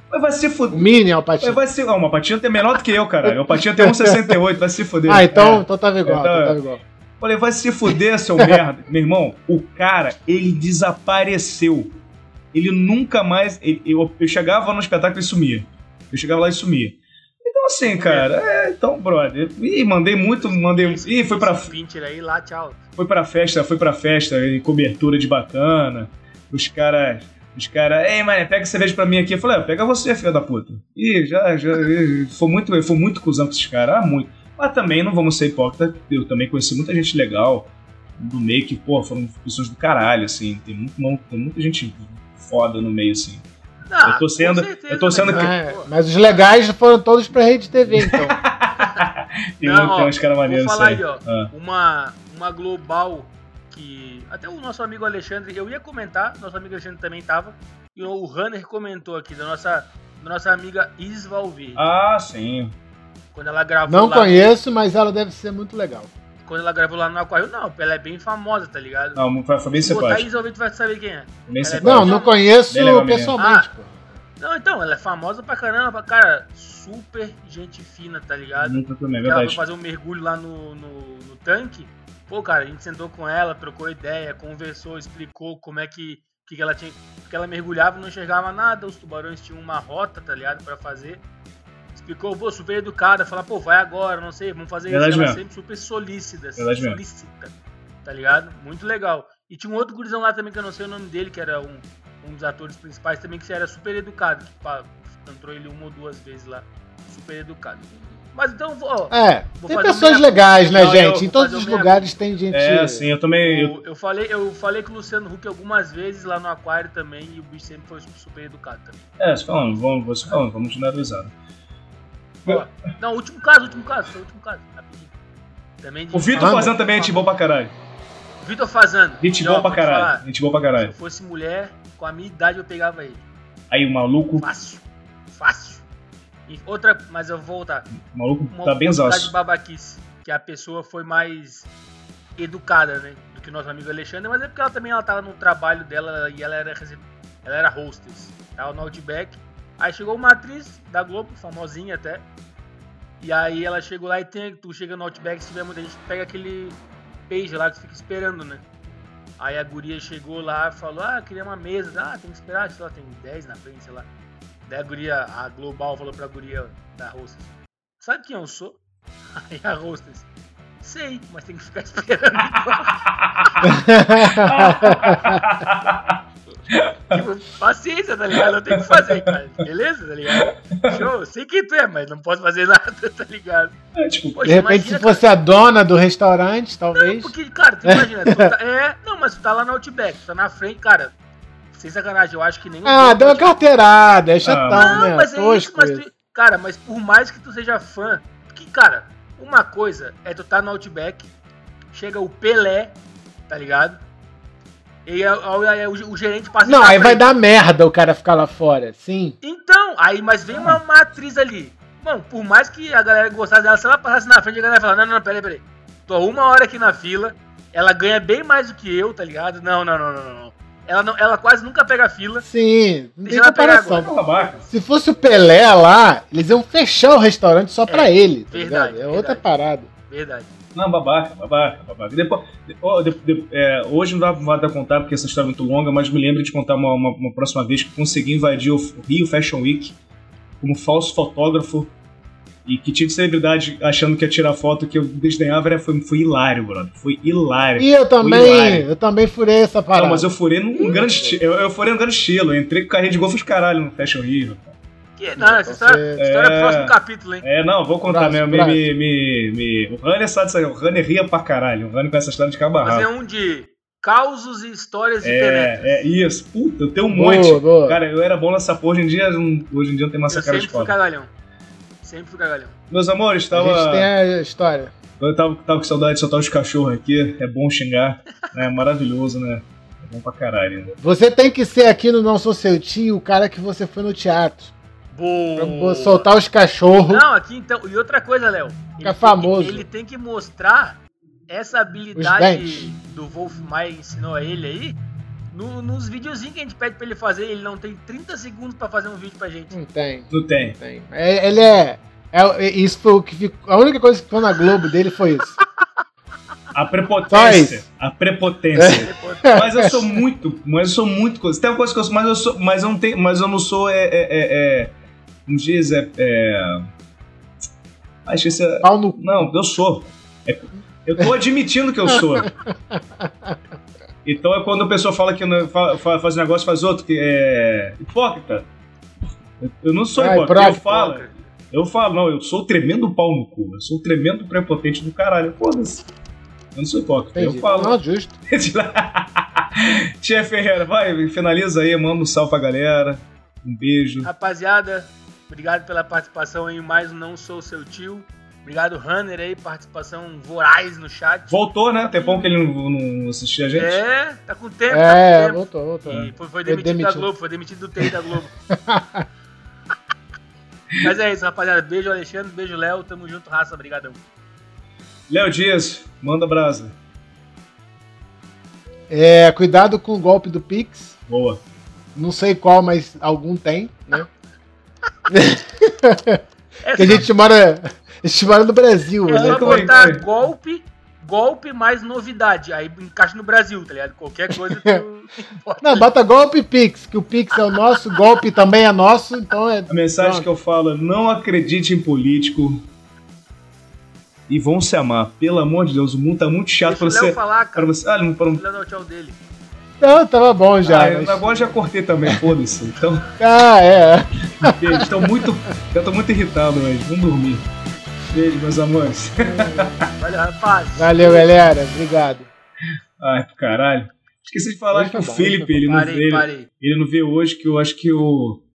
Mas vai se O fuder. Mini Alpatino. Vai ser. Ó, o Alpatino tem menor do que eu, caralho. O Alpatino tem 1,68, vai se fuder. Ah, então, É. então tava igual, Então, então tava igual. Falei, vai se fuder, seu merda. Meu irmão, o cara, ele desapareceu. Ele nunca mais. ele- eu, eu chegava no espetáculo e sumia. Eu chegava lá e sumia. Então, assim, cara, é, então, brother. Ih, mandei muito, mandei. Ih, foi pra, aí, lá, tchau. foi pra festa, foi pra festa, em cobertura de bacana. Os caras. Os caras, ei, mano, pega cerveja pra mim aqui. Eu falei, ah, pega você, filha da puta. Ih, já, já. Foi muito, foi muito cuzão com esses caras, ah, muito. Mas também não vamos ser hipócritas, eu também conheci muita gente legal do meio que, pô, foram pessoas do caralho, assim. Tem, muito, não- tem muita gente foda no meio, assim. Ah, Eu tô sendo- certeza, eu tô sendo né, que-? É, mas os legais foram todos pra rede TV, então. Tem, Não, tem ó, uns caras Vou maneiros falar aí. ó. Ah. Uma, uma global que. Até o nosso amigo Alexandre, eu ia comentar, nosso amigo Alexandre também tava. E o Runner comentou aqui da nossa, da nossa amiga Isis Valverde. Ah, sim. Quando ela gravou Não lá. conheço, mas ela deve ser muito legal. Quando ela gravou lá no Aquário, não, ela é bem famosa, tá ligado? Não, foi, bem. Isis Valverde, vai saber quem é. Bem Ela é. Não, não conheço pessoalmente, Ah. pô. Não, então, ela é famosa pra caramba, cara, super gente fina, tá ligado? Nunca também, é que ela foi verdade. fazer um mergulho lá no, no, no tanque. Pô, cara, a gente sentou com ela, trocou ideia, conversou, explicou como é que, que que ela tinha. Porque ela mergulhava e não enxergava nada, os tubarões tinham uma rota, tá ligado? Pra fazer. Explicou, pô, super educada, fala, pô, vai agora, não sei, vamos fazer Verdade isso. Ela mesmo. sempre super solícita, Verdade mesmo. solicita, tá ligado? Muito legal. E tinha um outro gurizão lá também que eu não sei o nome dele, que era um, um dos atores principais também, que era super educado, que pá, entrou ele uma ou duas vezes lá, super educado. Mas então, ó, É, Vou tem fazer pessoas minha- legais, né, Não, gente? eu Em todos os minha- lugares tem gente. É, sim, eu também. eu- Eu, eu falei, eu falei com o Luciano Huck algumas vezes lá no aquário também e o bicho sempre foi super educado também. É, você falando, vamos, você falando, vamos generalizar. Ó, não, último caso, último caso, foi o último caso, rapidinho. Também de- O Vitor fazendo também é gente boa pra caralho. Vitor Fazano. Gente boa pra te falar, caralho. Gente boa pra Se caralho. eu fosse mulher, com a minha idade eu pegava ele. Aí o maluco, Fácil. Fácil. E outra, mas eu vou voltar. o maluco Uma tá bem de babaquice. Que a pessoa foi mais educada, né? Do que o nosso amigo Alexandre, mas é porque ela também ela tava no trabalho dela e ela era, ela era hostess. Tava no Outback. Aí chegou uma atriz da Globo, famosinha até. E aí ela chegou lá e tem, tu chega no Outback, se tiver muita gente, tu pega aquele page lá que tu fica esperando, né? Aí a guria chegou lá e falou, ah, queria uma mesa. Ah, tem que esperar, sei lá, tem 10 na frente, sei lá. Daí a guria, a Global falou pra guria da Hostess, sabe quem eu sou? Aí a Hostess, sei, mas tem que ficar esperando. tipo, paciência, tá ligado? Eu tenho que fazer, cara. Beleza, tá ligado? Show, sei quem tu é, mas não posso fazer nada, tá ligado? É, tipo, Poxa, De repente, imagina, se fosse a dona do restaurante, talvez. Porque, cara, tu imagina, tu tá, é, não, mas tu tá lá no Outback, tu tá na frente, cara, sem sacanagem, eu acho que nem Ah, deu uma carteirada, é chatão, Não, né? mas é isso, mas tu, cara, mas por mais que tu seja fã, porque, cara, uma coisa é tu tá no Outback, chega o Pelé, tá ligado? E aí, aí o, o gerente passa Não, aí vai dar merda o cara ficar lá fora, sim. Então, aí, mas vem uma, uma atriz ali. Mano, por mais que a galera gostasse dela, se ela passasse na frente, a galera ia falar, não, não, não, peraí, peraí. Tô uma hora aqui na fila, ela ganha bem mais do que eu, tá ligado? Não, não, não, não, não. Ela, não, ela quase nunca pega fila. Sim, não tem comparação. Se fosse o Pelé lá, eles iam fechar o restaurante só pra ele, tá verdade, ligado? É outra verdade. parada. Verdade. Não, babaca, babaca, babaca. Depois, de- de- de- é, hoje não dá pra dar contar porque essa história é muito longa, mas me lembro de contar uma, uma- uma próxima vez que consegui invadir o Rio Fashion Week como falso fotógrafo e que tive celebridade achando que ia tirar foto que eu desdenhava. Era, foi, foi hilário, brother. Foi hilário. E eu também, eu também furei essa parada. Não, mas eu furei num grande estilo. Eu, eu furei num grande estilo. Eu entrei com carrinho de golfe de caralho no Fashion Rio. Que, não, essa história, história é É. próximo capítulo, hein? É, não, vou contar mesmo. Me, me, me, me- O Runner sabe disso aí. O Runner ria pra caralho. O Runner com essa história de cabo a Fazer rabo. um de causos e histórias É, penetras. é isso. Puta, eu tenho um Boa, monte. boa. Cara, eu era bom nessa porra. Hoje em dia, não- hoje em dia não tem mais Eu essa cara de sempre fui cagalhão. Sempre fui cagalhão. Meus amores, A gente tava, tem a história. eu tava, tava com saudade de soltar os cachorros aqui. É bom xingar. né? É maravilhoso, né? É bom pra caralho. Né? Você tem que ser aqui no Não Sou Seu Tio o cara que você foi no teatro. Pra Boa. soltar os cachorros. Não, aqui então. E outra coisa, Léo. Fica ele famoso. Tem, ele tem que mostrar essa habilidade do Wolf Maia ensinou a ele aí. no- nos videozinhos que a gente pede pra ele fazer, ele não tem 30 segundos pra fazer um vídeo pra gente. Não tem, Não tem. não tem. É, ele é, é- Isso foi o que ficou. A única coisa que ficou na Globo dele foi isso. A prepotência. A prepotência. Depois- Mas eu sou muito, mas eu sou muito coisa. Tem uma coisa que eu sou, mas eu sou, mas eu não tenho, mas eu não sou é, é, é, é como diz, é, é ah, esqueci, Pau no. não, eu sou. É- eu tô admitindo que eu sou. Então é quando a pessoa fala que não, faz um negócio faz outro que é hipócrita. Eu- Eu não sou Ah, hipócrita, eu hipócrita. falo. Eu falo, não, eu sou o tremendo pau no cu. Eu sou o tremendo prepotente do caralho. Foda-se. Eu não sou hipócrita. Entendi. Eu falo. Não, justo. Tia Ferreira, vai, finaliza aí, manda um salve pra galera. Um beijo. Rapaziada, obrigado pela participação em mais um Não Sou Seu Tio. Obrigado, Runner, aí, participação voraz no chat. Voltou, né? Tem bom que ele não, não assistia a gente. É, tá com tempo, É, tá com tempo. voltou, voltou. E foi, foi Foi demitido, da demitido. Globo, foi demitido do TI da Globo. Mas é isso, rapaziada. Beijo, Alexandre. Beijo, Léo. Tamo junto, raça. Obrigadão. Léo Dias, manda brasa. É, cuidado com o golpe do Pix. Boa. Não sei qual, mas algum tem, né? É Que a gente mora. A gente mora no Brasil, é né? só Como é botar golpe, golpe mais novidade. Aí encaixa no Brasil, tá ligado? Qualquer coisa tu bota. Não, bota golpe Pix, que o Pix é o nosso, golpe também é nosso, então é. A mensagem Pronto. que eu falo é: não acredite em político. E vão se amar. Pelo amor de Deus, o mundo tá muito chato Deixa o pra Léo você. falar, Pra cara. você. Ah, não, pra... Deixa o Léo dar o tchau dele. Não, tava bom já. ah, mas- agora já cortei também, foda-se. Então, Ah, é. beijo. Estou muito. Eu tô muito irritado hoje. Vamos dormir. Beijo, meus amores. Valeu, rapaz. Valeu, galera. Obrigado. Ai, pro caralho. Esqueci de falar Hoje que o Felipe, ele não, Parei, vê, parei. ele não vê hoje, que eu acho que o.